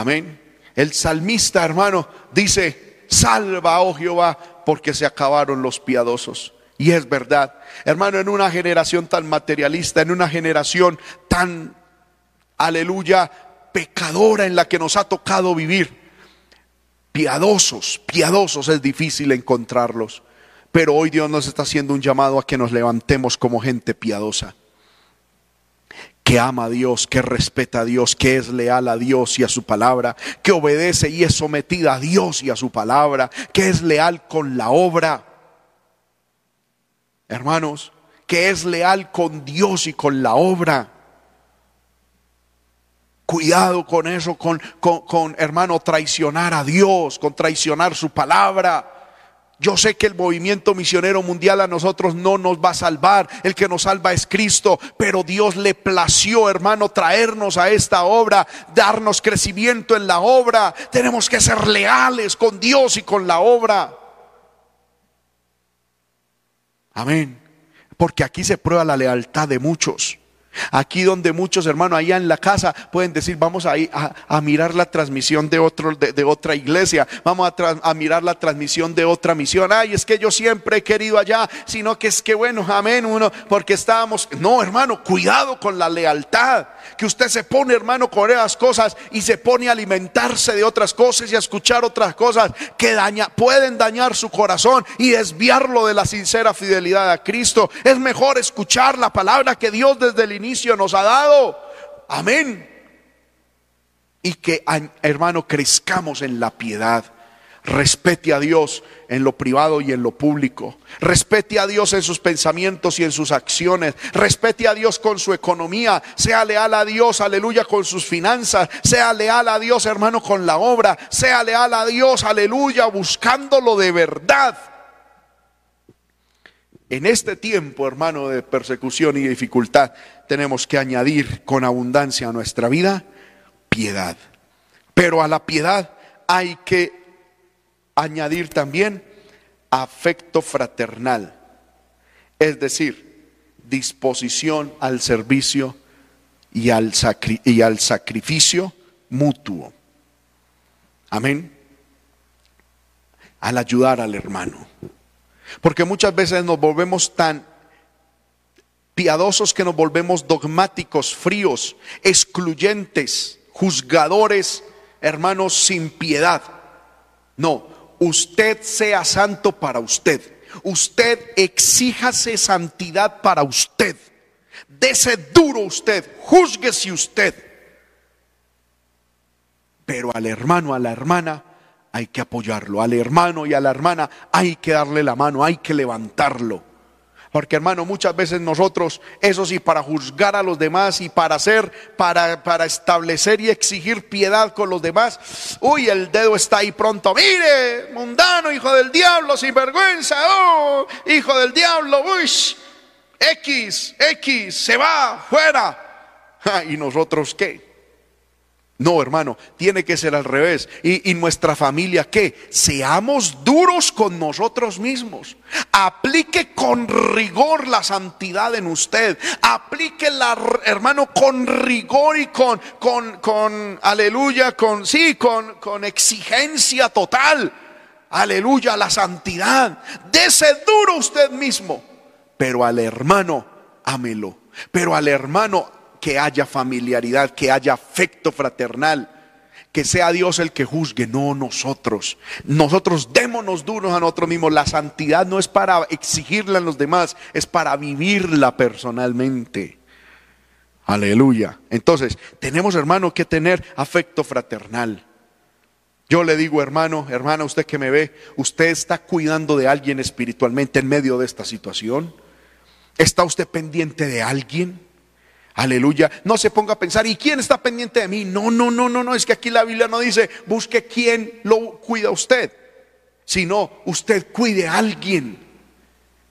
Amén. El salmista, hermano, dice, salva, oh Jehová, porque se acabaron los piadosos. Y es verdad, hermano, en una generación tan materialista, en una generación tan, aleluya, pecadora en la que nos ha tocado vivir, piadosos, piadosos es difícil encontrarlos. Pero hoy Dios nos está haciendo un llamado a que nos levantemos como gente piadosa que ama a Dios, que respeta a Dios, que es leal a Dios y a su palabra, que obedece y es sometida a Dios y a su palabra, que es leal con la obra. Hermanos, que es leal con Dios y con la obra. Cuidado con eso, con, con, hermano, traicionar a Dios, con traicionar su palabra. Yo sé que el movimiento misionero mundial a nosotros no nos va a salvar, el que nos salva es Cristo, pero Dios le plació, hermano, traernos a esta obra, darnos crecimiento en la obra. Tenemos que ser leales con Dios y con la obra. Amén. Porque aquí se prueba la lealtad de muchos. Aquí donde muchos hermanos allá en la casa pueden decir, vamos a, a, mirar la transmisión de, otro, de, otra iglesia, vamos a, mirar la transmisión de otra misión. Ay, es que yo siempre he querido allá, sino que es que bueno, amén, uno, porque estábamos, no hermano, cuidado con la lealtad, que usted se pone hermano con esas cosas y se pone a alimentarse de otras cosas y a escuchar otras cosas que daña, pueden dañar su corazón y desviarlo de la sincera fidelidad a Cristo. Es mejor escuchar la palabra que Dios desde el inicio nos ha dado. Amén. Y que, hermano, crezcamos en la piedad. Respete a Dios en lo privado y en lo público. Respete a Dios en sus pensamientos y en sus acciones. Respete a Dios con su economía. Sea leal a Dios, aleluya, con sus finanzas. Sea leal a Dios, hermano, con la obra. Sea leal a Dios, aleluya, buscándolo de verdad. En este tiempo, hermano, de persecución y dificultad, tenemos que añadir con abundancia a nuestra vida piedad. Pero a la piedad hay que añadir también afecto fraternal, es decir, disposición al servicio y al, sacrificio mutuo. Amén. Al ayudar al hermano. Porque muchas veces nos volvemos tan piadosos que nos volvemos dogmáticos, fríos, excluyentes, juzgadores, hermanos sin piedad. No, usted sea santo para usted. Usted exíjase santidad para usted. Dese duro usted, juzguese usted. Pero al hermano, a la hermana, hay que apoyarlo. Al hermano y a la hermana hay que darle la mano, hay que levantarlo. Porque hermano, muchas veces nosotros, eso sí, para juzgar a los demás y para hacer, para, para establecer y exigir piedad con los demás, uy, el dedo está ahí pronto. Mire, mundano, hijo del diablo, sin vergüenza, oh, hijo del diablo, uy, X, X, se va, fuera. ¿Y nosotros qué? No, hermano, tiene que ser al revés. Y, nuestra familia, ¿qué? Seamos duros con nosotros mismos. Aplique con rigor la santidad en usted. Aplique la, hermano, con rigor y con, con, con, aleluya, con, sí, con, con exigencia total. Aleluya, la santidad. Dese duro usted mismo. Pero al hermano, ámelo. Pero al hermano, que haya familiaridad, que haya afecto fraternal. Que sea Dios el que juzgue, no nosotros. Nosotros démonos duros a nosotros mismos. La santidad no es para exigirla a los demás, es para vivirla personalmente. Aleluya. Entonces, tenemos, hermano, que tener afecto fraternal. Yo le digo, hermano, hermana, usted que me ve, usted está cuidando de alguien espiritualmente en medio de esta situación. ¿Está usted pendiente de alguien? Aleluya. No se ponga a pensar, ¿y quién está pendiente de mí? No, no, no, no, no. Es que aquí la Biblia no dice, busque quién lo cuida usted, sino usted cuide a alguien.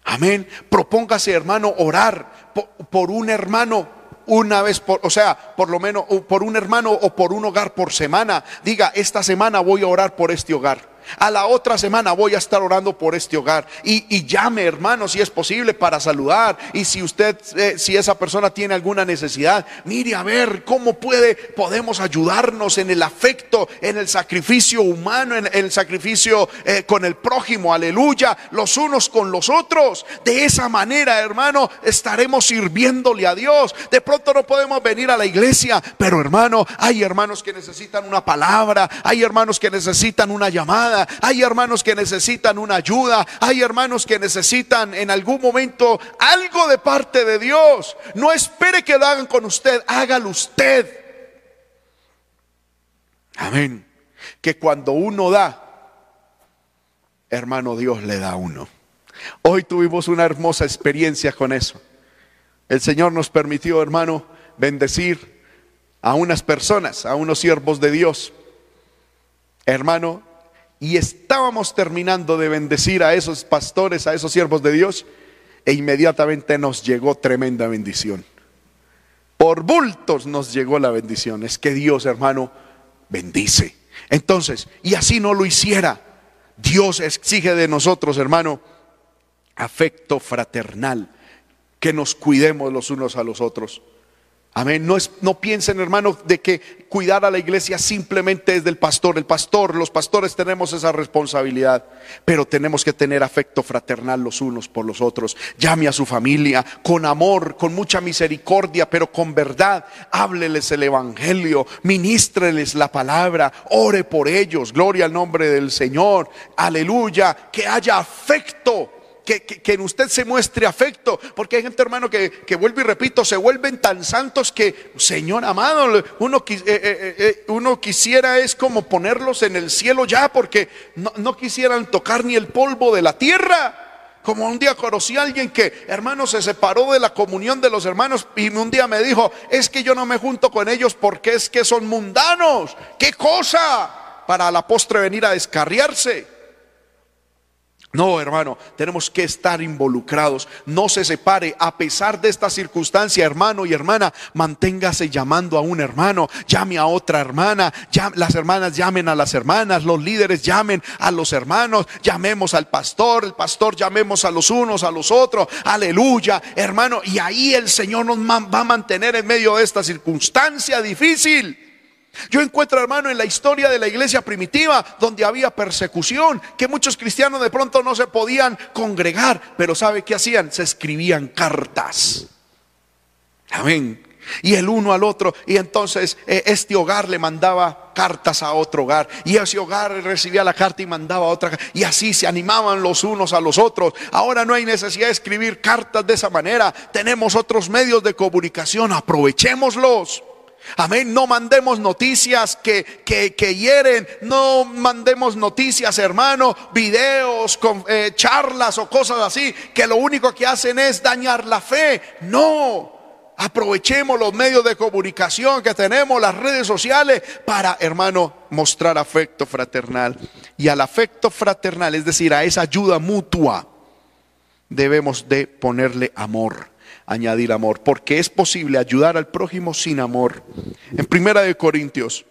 Amén. Propóngase, hermano, orar por, por un hermano una vez por, o sea, por lo menos por un hermano o por un hogar por semana. Diga, esta semana voy a orar por este hogar. A la otra semana voy a estar orando por este hogar. Y, llame, hermano, si es posible, para saludar. Y si usted, eh, si esa persona tiene alguna necesidad, mire a ver cómo puede, podemos ayudarnos en el afecto, en el sacrificio humano, en, el sacrificio eh, con el prójimo. Aleluya. Los unos con los otros. De esa manera, hermano, estaremos sirviéndole a Dios. De pronto no podemos venir a la iglesia, pero hermano, hay hermanos que necesitan una palabra, hay hermanos que necesitan una llamada hay hermanos que necesitan una ayuda, hay hermanos que necesitan en algún momento algo de parte de Dios. No espere que lo hagan con usted, hágalo usted. Amén. Que cuando uno da, hermano, Dios le da a uno. Hoy tuvimos una hermosa experiencia con eso. El Señor nos permitió, hermano, bendecir a unas personas, a unos siervos de Dios. Hermano, y estábamos terminando de bendecir a esos pastores, a esos siervos de Dios, e inmediatamente nos llegó tremenda bendición. Por bultos nos llegó la bendición. Es que Dios, hermano, bendice. Entonces, y así no lo hiciera, Dios exige de nosotros, hermano, afecto fraternal, que nos cuidemos los unos a los otros. Amén. No, es, no piensen, hermanos, de que cuidar a la iglesia simplemente es del pastor. El pastor, los pastores tenemos esa responsabilidad, pero tenemos que tener afecto fraternal los unos por los otros. Llame a su familia con amor, con mucha misericordia, pero con verdad. Hábleles el evangelio, ministreles la palabra, ore por ellos. Gloria al nombre del Señor. Aleluya. Que haya afecto que, en usted se muestre afecto, porque hay gente, hermano, que, que vuelvo y repito, se vuelven tan santos que, Señor amado, uno, eh, eh, eh, uno quisiera es como ponerlos en el cielo ya, porque no, no quisieran tocar ni el polvo de la tierra. Como un día conocí a alguien que, hermano, se separó de la comunión de los hermanos y un día me dijo, es que yo no me junto con ellos porque es que son mundanos. ¿Qué cosa? Para la postre venir a descarriarse. No, hermano, tenemos que estar involucrados. No se separe. A pesar de esta circunstancia, hermano y hermana, manténgase llamando a un hermano, llame a otra hermana, las hermanas llamen a las hermanas, los líderes llamen a los hermanos, llamemos al pastor, el pastor llamemos a los unos, a los otros. Aleluya, hermano. Y ahí el Señor nos va a mantener en medio de esta circunstancia difícil. Yo encuentro, hermano, en la historia de la iglesia primitiva, donde había persecución, que muchos cristianos de pronto no se podían congregar, pero ¿sabe qué hacían? Se escribían cartas. Amén. Y el uno al otro, y entonces eh, este hogar le mandaba cartas a otro hogar, y ese hogar recibía la carta y mandaba otra, y así se animaban los unos a los otros. Ahora no hay necesidad de escribir cartas de esa manera, tenemos otros medios de comunicación, aprovechémoslos. Amén. No mandemos noticias que, que, hieren. No mandemos noticias, hermano, videos, con, eh, charlas o cosas así, que lo único que hacen es dañar la fe. No. Aprovechemos los medios de comunicación que tenemos, las redes sociales, para, hermano, mostrar afecto fraternal. Y al afecto fraternal, es decir, a esa ayuda mutua, debemos de ponerle amor añadir amor, porque es posible ayudar al prójimo sin amor. En Primera de Corintios,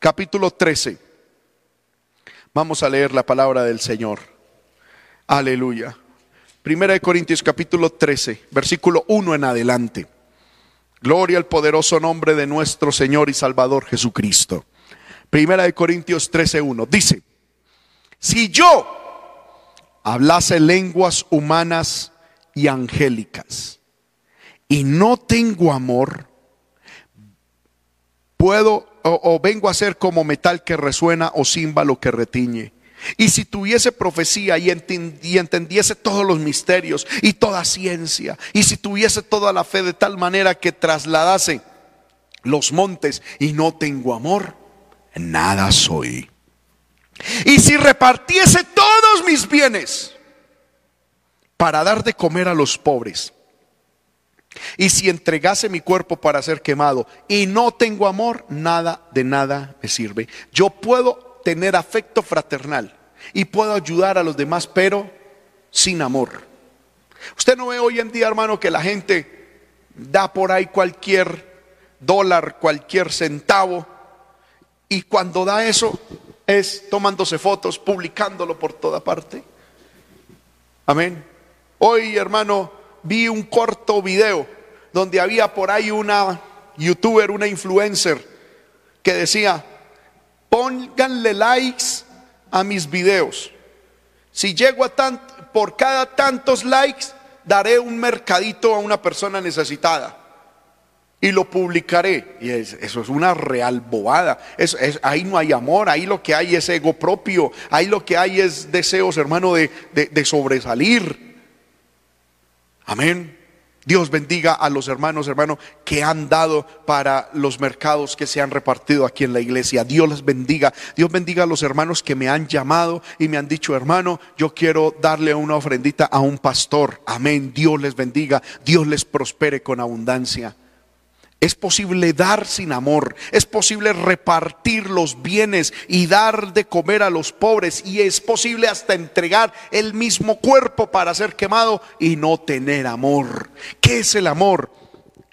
capítulo 13, vamos a leer la palabra del Señor. Aleluya. Primera de Corintios, capítulo 13, versículo 1 en adelante. Gloria al poderoso nombre de nuestro Señor y Salvador Jesucristo. Primera de Corintios 1 Dice, si yo hablase lenguas humanas y angélicas, y no tengo amor, puedo o, vengo a ser como metal que resuena o címbalo que retiñe. Y si tuviese profecía y, y, entendiese todos los misterios y toda ciencia, y si tuviese toda la fe de tal manera que trasladase los montes y no tengo amor, nada soy. Y si repartiese todos mis bienes para dar de comer a los pobres, y si entregase mi cuerpo para ser quemado y no tengo amor, nada de nada me sirve. Yo puedo tener afecto fraternal y puedo ayudar a los demás, pero sin amor. Usted no ve hoy en día, hermano, que la gente da por ahí cualquier dólar, cualquier centavo, y cuando da eso es tomándose fotos, publicándolo por toda parte. Amén. Hoy, hermano, vi un corto video donde había por ahí una youtuber, una influencer, que decía, pónganle likes a mis videos. Si llego a tanto, por cada tantos likes, daré un mercadito a una persona necesitada. y lo publicaré. Y eso es una real bobada. ahí no hay amor, ahí lo que hay es ego propio, ahí lo que hay es deseos, hermano, de, de sobresalir. Amén. Dios bendiga a los hermanos, hermanos, que han dado para los mercados que se han repartido aquí en la iglesia. Dios les bendiga. Dios bendiga a los hermanos que me han llamado y me han dicho, hermano, yo quiero darle una ofrendita a un pastor. Amén. Dios les bendiga. Dios les prospere con abundancia. Es posible dar sin amor, es posible repartir los bienes y dar de comer a los pobres y es posible hasta entregar el mismo cuerpo para ser quemado y no tener amor. ¿Qué es el amor?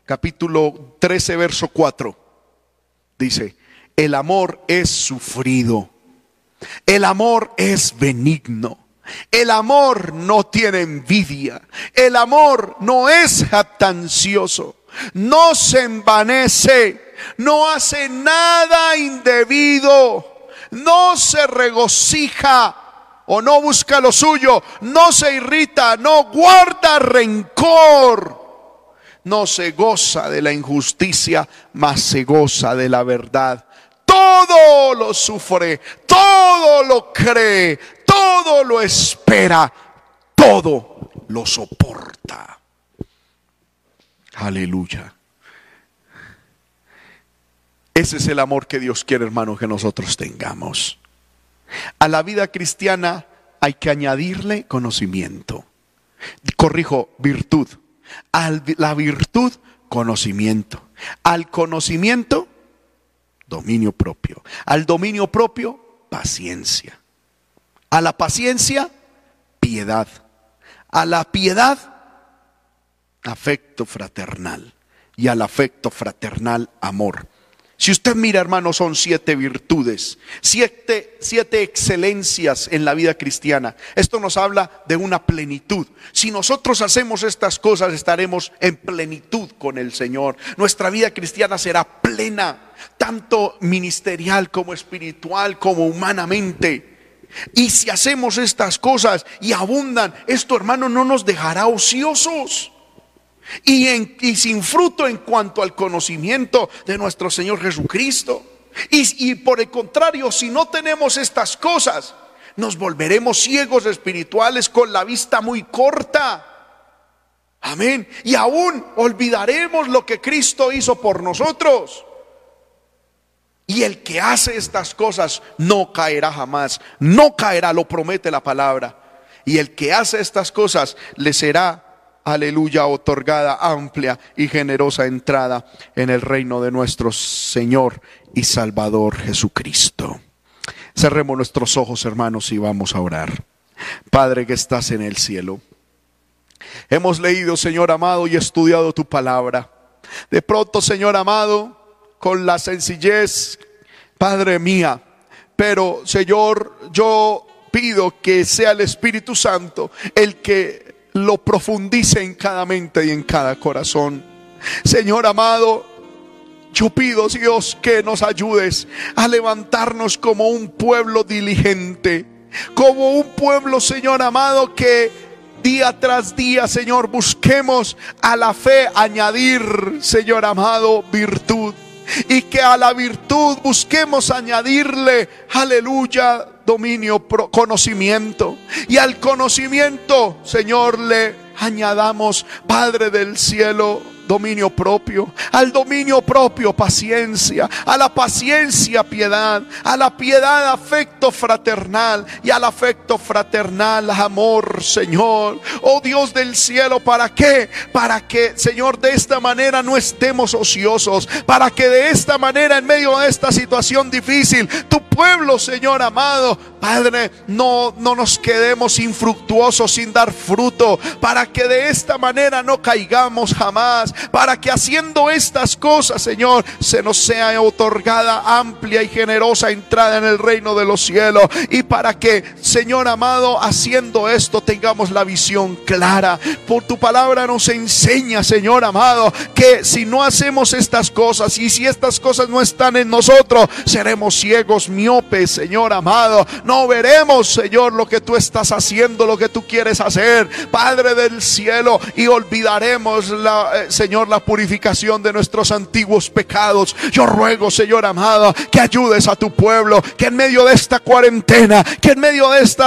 Capítulo 13, verso 4. Dice, el amor es sufrido, el amor es benigno. El amor no tiene envidia. El amor no es jactancioso no se envanece, no hace nada indebido, no se regocija o no busca lo suyo, no se irrita, no guarda rencor, no se goza de la injusticia, mas se goza de la verdad. Todo lo sufre, todo lo cree, todo lo espera, todo lo soporta. Aleluya. Ese es el amor que Dios quiere, hermano, que nosotros tengamos. A la vida cristiana hay que añadirle conocimiento. Corrijo, virtud. A la virtud, conocimiento. Al conocimiento, dominio propio. Al dominio propio, paciencia. A la paciencia, piedad. A la piedad, afecto fraternal y al afecto fraternal amor. Si usted mira, hermano, son siete virtudes, siete, siete, excelencias en la vida cristiana. Esto nos habla de una plenitud. Si nosotros hacemos estas cosas, estaremos en plenitud con el Señor. Nuestra vida cristiana será plena, tanto ministerial como espiritual, como humanamente. Y si hacemos estas cosas y abundan, esto, hermano, no nos dejará ociosos y, sin fruto en cuanto al conocimiento de nuestro Señor Jesucristo. Y, y por el contrario, si no tenemos estas cosas, nos volveremos ciegos espirituales con la vista muy corta. Amén. Y aún olvidaremos lo que Cristo hizo por nosotros. Y el que hace estas cosas no caerá jamás, no caerá, lo promete la palabra. Y el que hace estas cosas le será aleluya, otorgada amplia y generosa entrada en el reino de nuestro Señor y Salvador Jesucristo. Cerremos nuestros ojos, hermanos, y vamos a orar. Padre que estás en el cielo. Hemos leído, Señor amado, y estudiado tu palabra. De pronto, Señor amado, con la sencillez, Padre mía, pero Señor, yo pido que sea el Espíritu Santo el que lo profundice en cada mente y en cada corazón. Señor amado, yo pido, Dios, que nos ayudes a levantarnos como un pueblo diligente, como un pueblo, Señor amado, que día tras día, Señor, busquemos a la fe añadir, Señor amado, virtud. Y que a la virtud busquemos añadirle, aleluya, dominio, conocimiento. Y al conocimiento, Señor, le añadamos, Padre del cielo, dominio propio, al dominio propio paciencia, a la paciencia piedad, a la piedad afecto fraternal y al afecto fraternal amor, Señor. Oh Dios del cielo, ¿para qué? Para que, Señor, de esta manera no estemos ociosos, para que de esta manera en medio de esta situación difícil, tu pueblo, Señor amado, Padre, no, no nos quedemos infructuosos sin dar fruto, para que de esta manera no caigamos jamás para que haciendo estas cosas, Señor, se nos sea otorgada amplia y generosa entrada en el reino de los cielos. Y para que, Señor amado, haciendo esto tengamos la visión clara. Por tu palabra nos enseña, Señor amado, que si no hacemos estas cosas y si estas cosas no están en nosotros, seremos ciegos, miopes, Señor amado. No veremos, Señor, lo que tú estás haciendo, lo que tú quieres hacer, Padre del cielo, y olvidaremos la, eh, Señor la purificación de nuestros antiguos pecados. Yo ruego, Señor amado, que ayudes a tu pueblo, que en medio de esta cuarentena, que en medio de este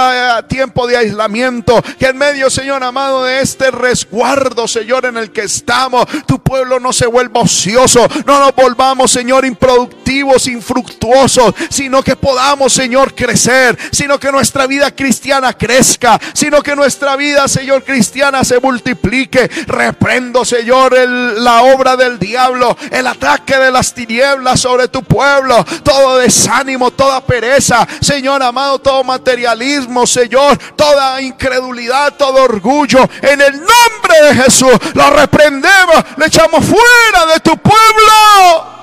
tiempo de aislamiento, que en medio, Señor amado, de este resguardo, Señor, en el que estamos, tu pueblo no se vuelva ocioso, no nos volvamos, Señor, improductivos, infructuosos, sino que podamos, Señor, crecer, sino que nuestra vida cristiana crezca, sino que nuestra vida, Señor, cristiana se multiplique. Reprendo, Señor, la obra del diablo, el ataque de las tinieblas sobre tu pueblo, todo desánimo, toda pereza, Señor amado, todo materialismo, Señor, toda incredulidad, todo orgullo, en el nombre de Jesús, lo reprendemos, le echamos fuera de tu pueblo.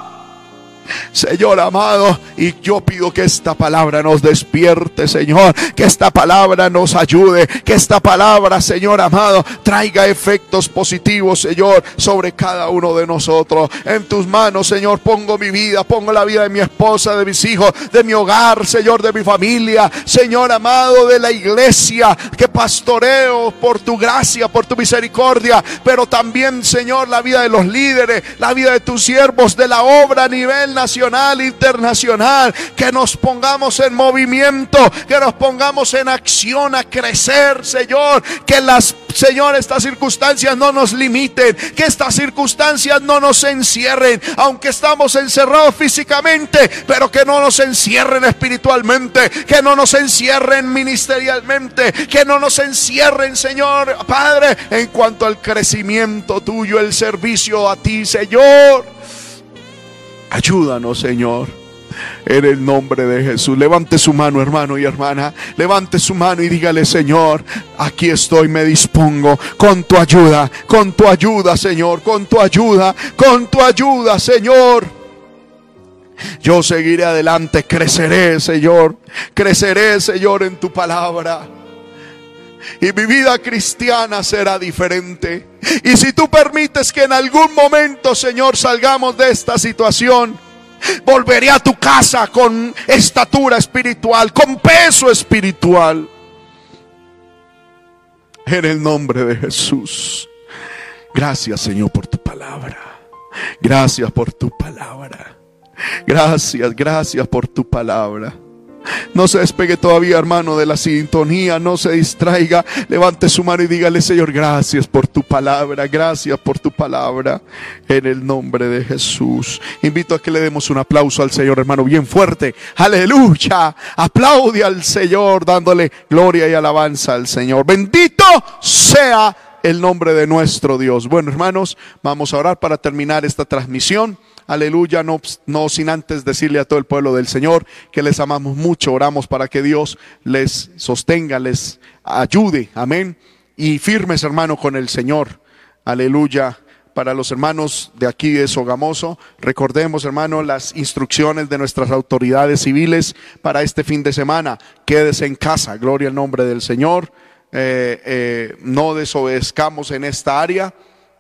Señor amado, y yo pido que esta palabra nos despierte, Señor, que esta palabra nos ayude, que esta palabra, Señor amado, traiga efectos positivos, Señor, sobre cada uno de nosotros. En tus manos, Señor, pongo mi vida, pongo la vida de mi esposa, de mis hijos, de mi hogar, Señor, de mi familia, Señor amado, de la iglesia, que pastoreo por tu gracia, por tu misericordia, pero también, Señor, la vida de los líderes, la vida de tus siervos, de la obra a nivel nacional, internacional, que nos pongamos en movimiento, que nos pongamos en acción a crecer, Señor, que las, Señor, estas circunstancias no nos limiten, que estas circunstancias no nos encierren, aunque estamos encerrados físicamente, pero que no nos encierren espiritualmente, que no nos encierren ministerialmente, que no nos encierren, Señor, Padre, en cuanto al crecimiento tuyo, el servicio a ti, Señor. Ayúdanos, Señor. En el nombre de Jesús. Levante su mano, hermano y hermana. Levante su mano y dígale, Señor, aquí estoy, me dispongo con tu ayuda, con tu ayuda, Señor, con tu ayuda, con tu ayuda, Señor. Yo seguiré adelante, creceré, Señor. Creceré, Señor, en tu palabra. Y mi vida cristiana será diferente. Y si tú permites que en algún momento, Señor, salgamos de esta situación, volveré a tu casa con estatura espiritual, con peso espiritual. En el nombre de Jesús. Gracias, Señor, por tu palabra. Gracias por tu palabra. Gracias, gracias por tu palabra. No se despegue todavía, hermano, de la sintonía. No se distraiga. Levante su mano y dígale, Señor, gracias por tu palabra. Gracias por tu palabra. En el nombre de Jesús. Invito a que le demos un aplauso al Señor, hermano, bien fuerte. Aleluya. Aplaude al Señor, dándole gloria y alabanza al Señor. Bendito sea el nombre de nuestro Dios. Bueno, hermanos, vamos a orar para terminar esta transmisión. Aleluya, no, sin antes decirle a todo el pueblo del Señor que les amamos mucho, oramos para que Dios les sostenga, les ayude, amén. Y firmes, hermano, con el Señor. Aleluya para los hermanos de aquí de Sogamoso. Recordemos, hermano, las instrucciones de nuestras autoridades civiles para este fin de semana. Quédese en casa, gloria al nombre del Señor. Eh, eh, no desobedezcamos en esta área.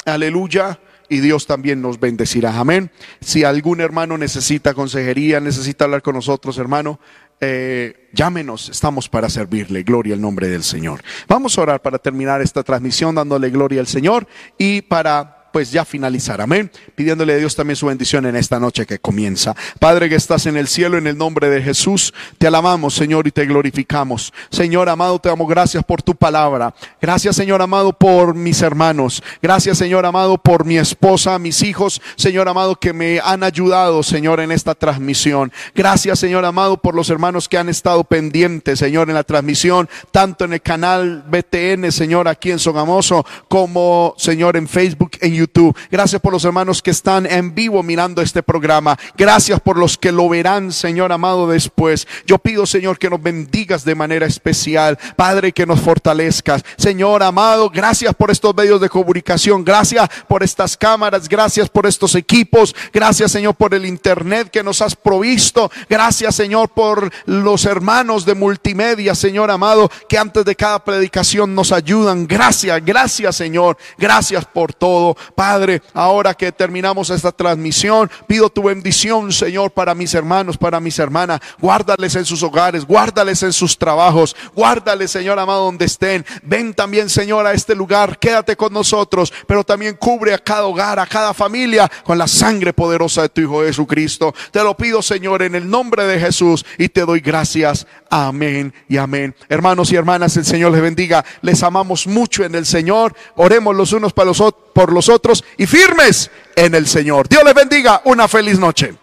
Aleluya y Dios también nos bendecirá. Amén. Si algún hermano necesita consejería, necesita hablar con nosotros, hermano, eh, llámenos, estamos para servirle. Gloria al nombre del Señor. Vamos a orar para terminar esta transmisión dándole gloria al Señor y para pues ya finalizar. Amén. Pidiéndole a Dios también su bendición en esta noche que comienza. Padre que estás en el cielo, en el nombre de Jesús, te alabamos, Señor, y te glorificamos. Señor amado, te damos gracias por tu palabra. Gracias, Señor amado, por mis hermanos. Gracias, Señor amado, por mi esposa, mis hijos, Señor amado, que me han ayudado, Señor, en esta transmisión. Gracias, Señor amado, por los hermanos que han estado pendientes, Señor, en la transmisión, tanto en el canal BTN, Señor, aquí en Sogamoso, como, Señor, en Facebook, en YouTube Gracias por los hermanos que están en vivo mirando este programa. Gracias por los que lo verán, Señor amado, después. Yo pido, Señor, que nos bendigas de manera especial. Padre, que nos fortalezcas. Señor amado, gracias por estos medios de comunicación. Gracias por estas cámaras. Gracias por estos equipos. Gracias, Señor, por el internet que nos has provisto. Gracias, Señor, por los hermanos de multimedia, Señor amado, que antes de cada predicación nos ayudan. Gracias, gracias, Señor. Gracias por todo. Padre, ahora que terminamos esta transmisión, pido tu bendición, Señor, para mis hermanos, para mis hermanas. Guárdales en sus hogares, guárdales en sus trabajos, guárdales, Señor amado, donde estén. Ven también, Señor, a este lugar, quédate con nosotros, pero también cubre a cada hogar, a cada familia con la sangre poderosa de tu Hijo Jesucristo. Te lo pido, Señor, en el nombre de Jesús y te doy gracias. Amén y amén. Hermanos y hermanas, el Señor les bendiga. Les amamos mucho en el Señor. Oremos los unos para los por los otros y firmes en el Señor. Dios les bendiga. Una feliz noche.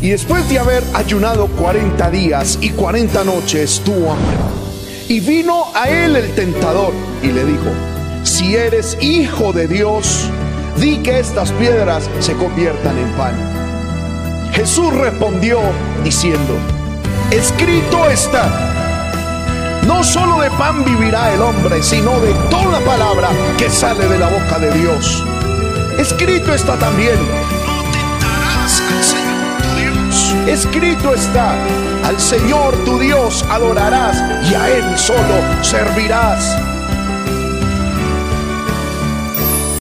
Y después de haber ayunado 40 días y 40 noches, tuvo hambre. Y vino a él el tentador y le dijo, si eres hijo de Dios, di que estas piedras se conviertan en pan. Jesús respondió diciendo, escrito está, no solo de pan vivirá el hombre, sino de toda palabra que sale de la boca de Dios. Escrito está también, no tentarás al Señor tu Dios. Escrito está, al Señor tu Dios adorarás y a Él solo servirás.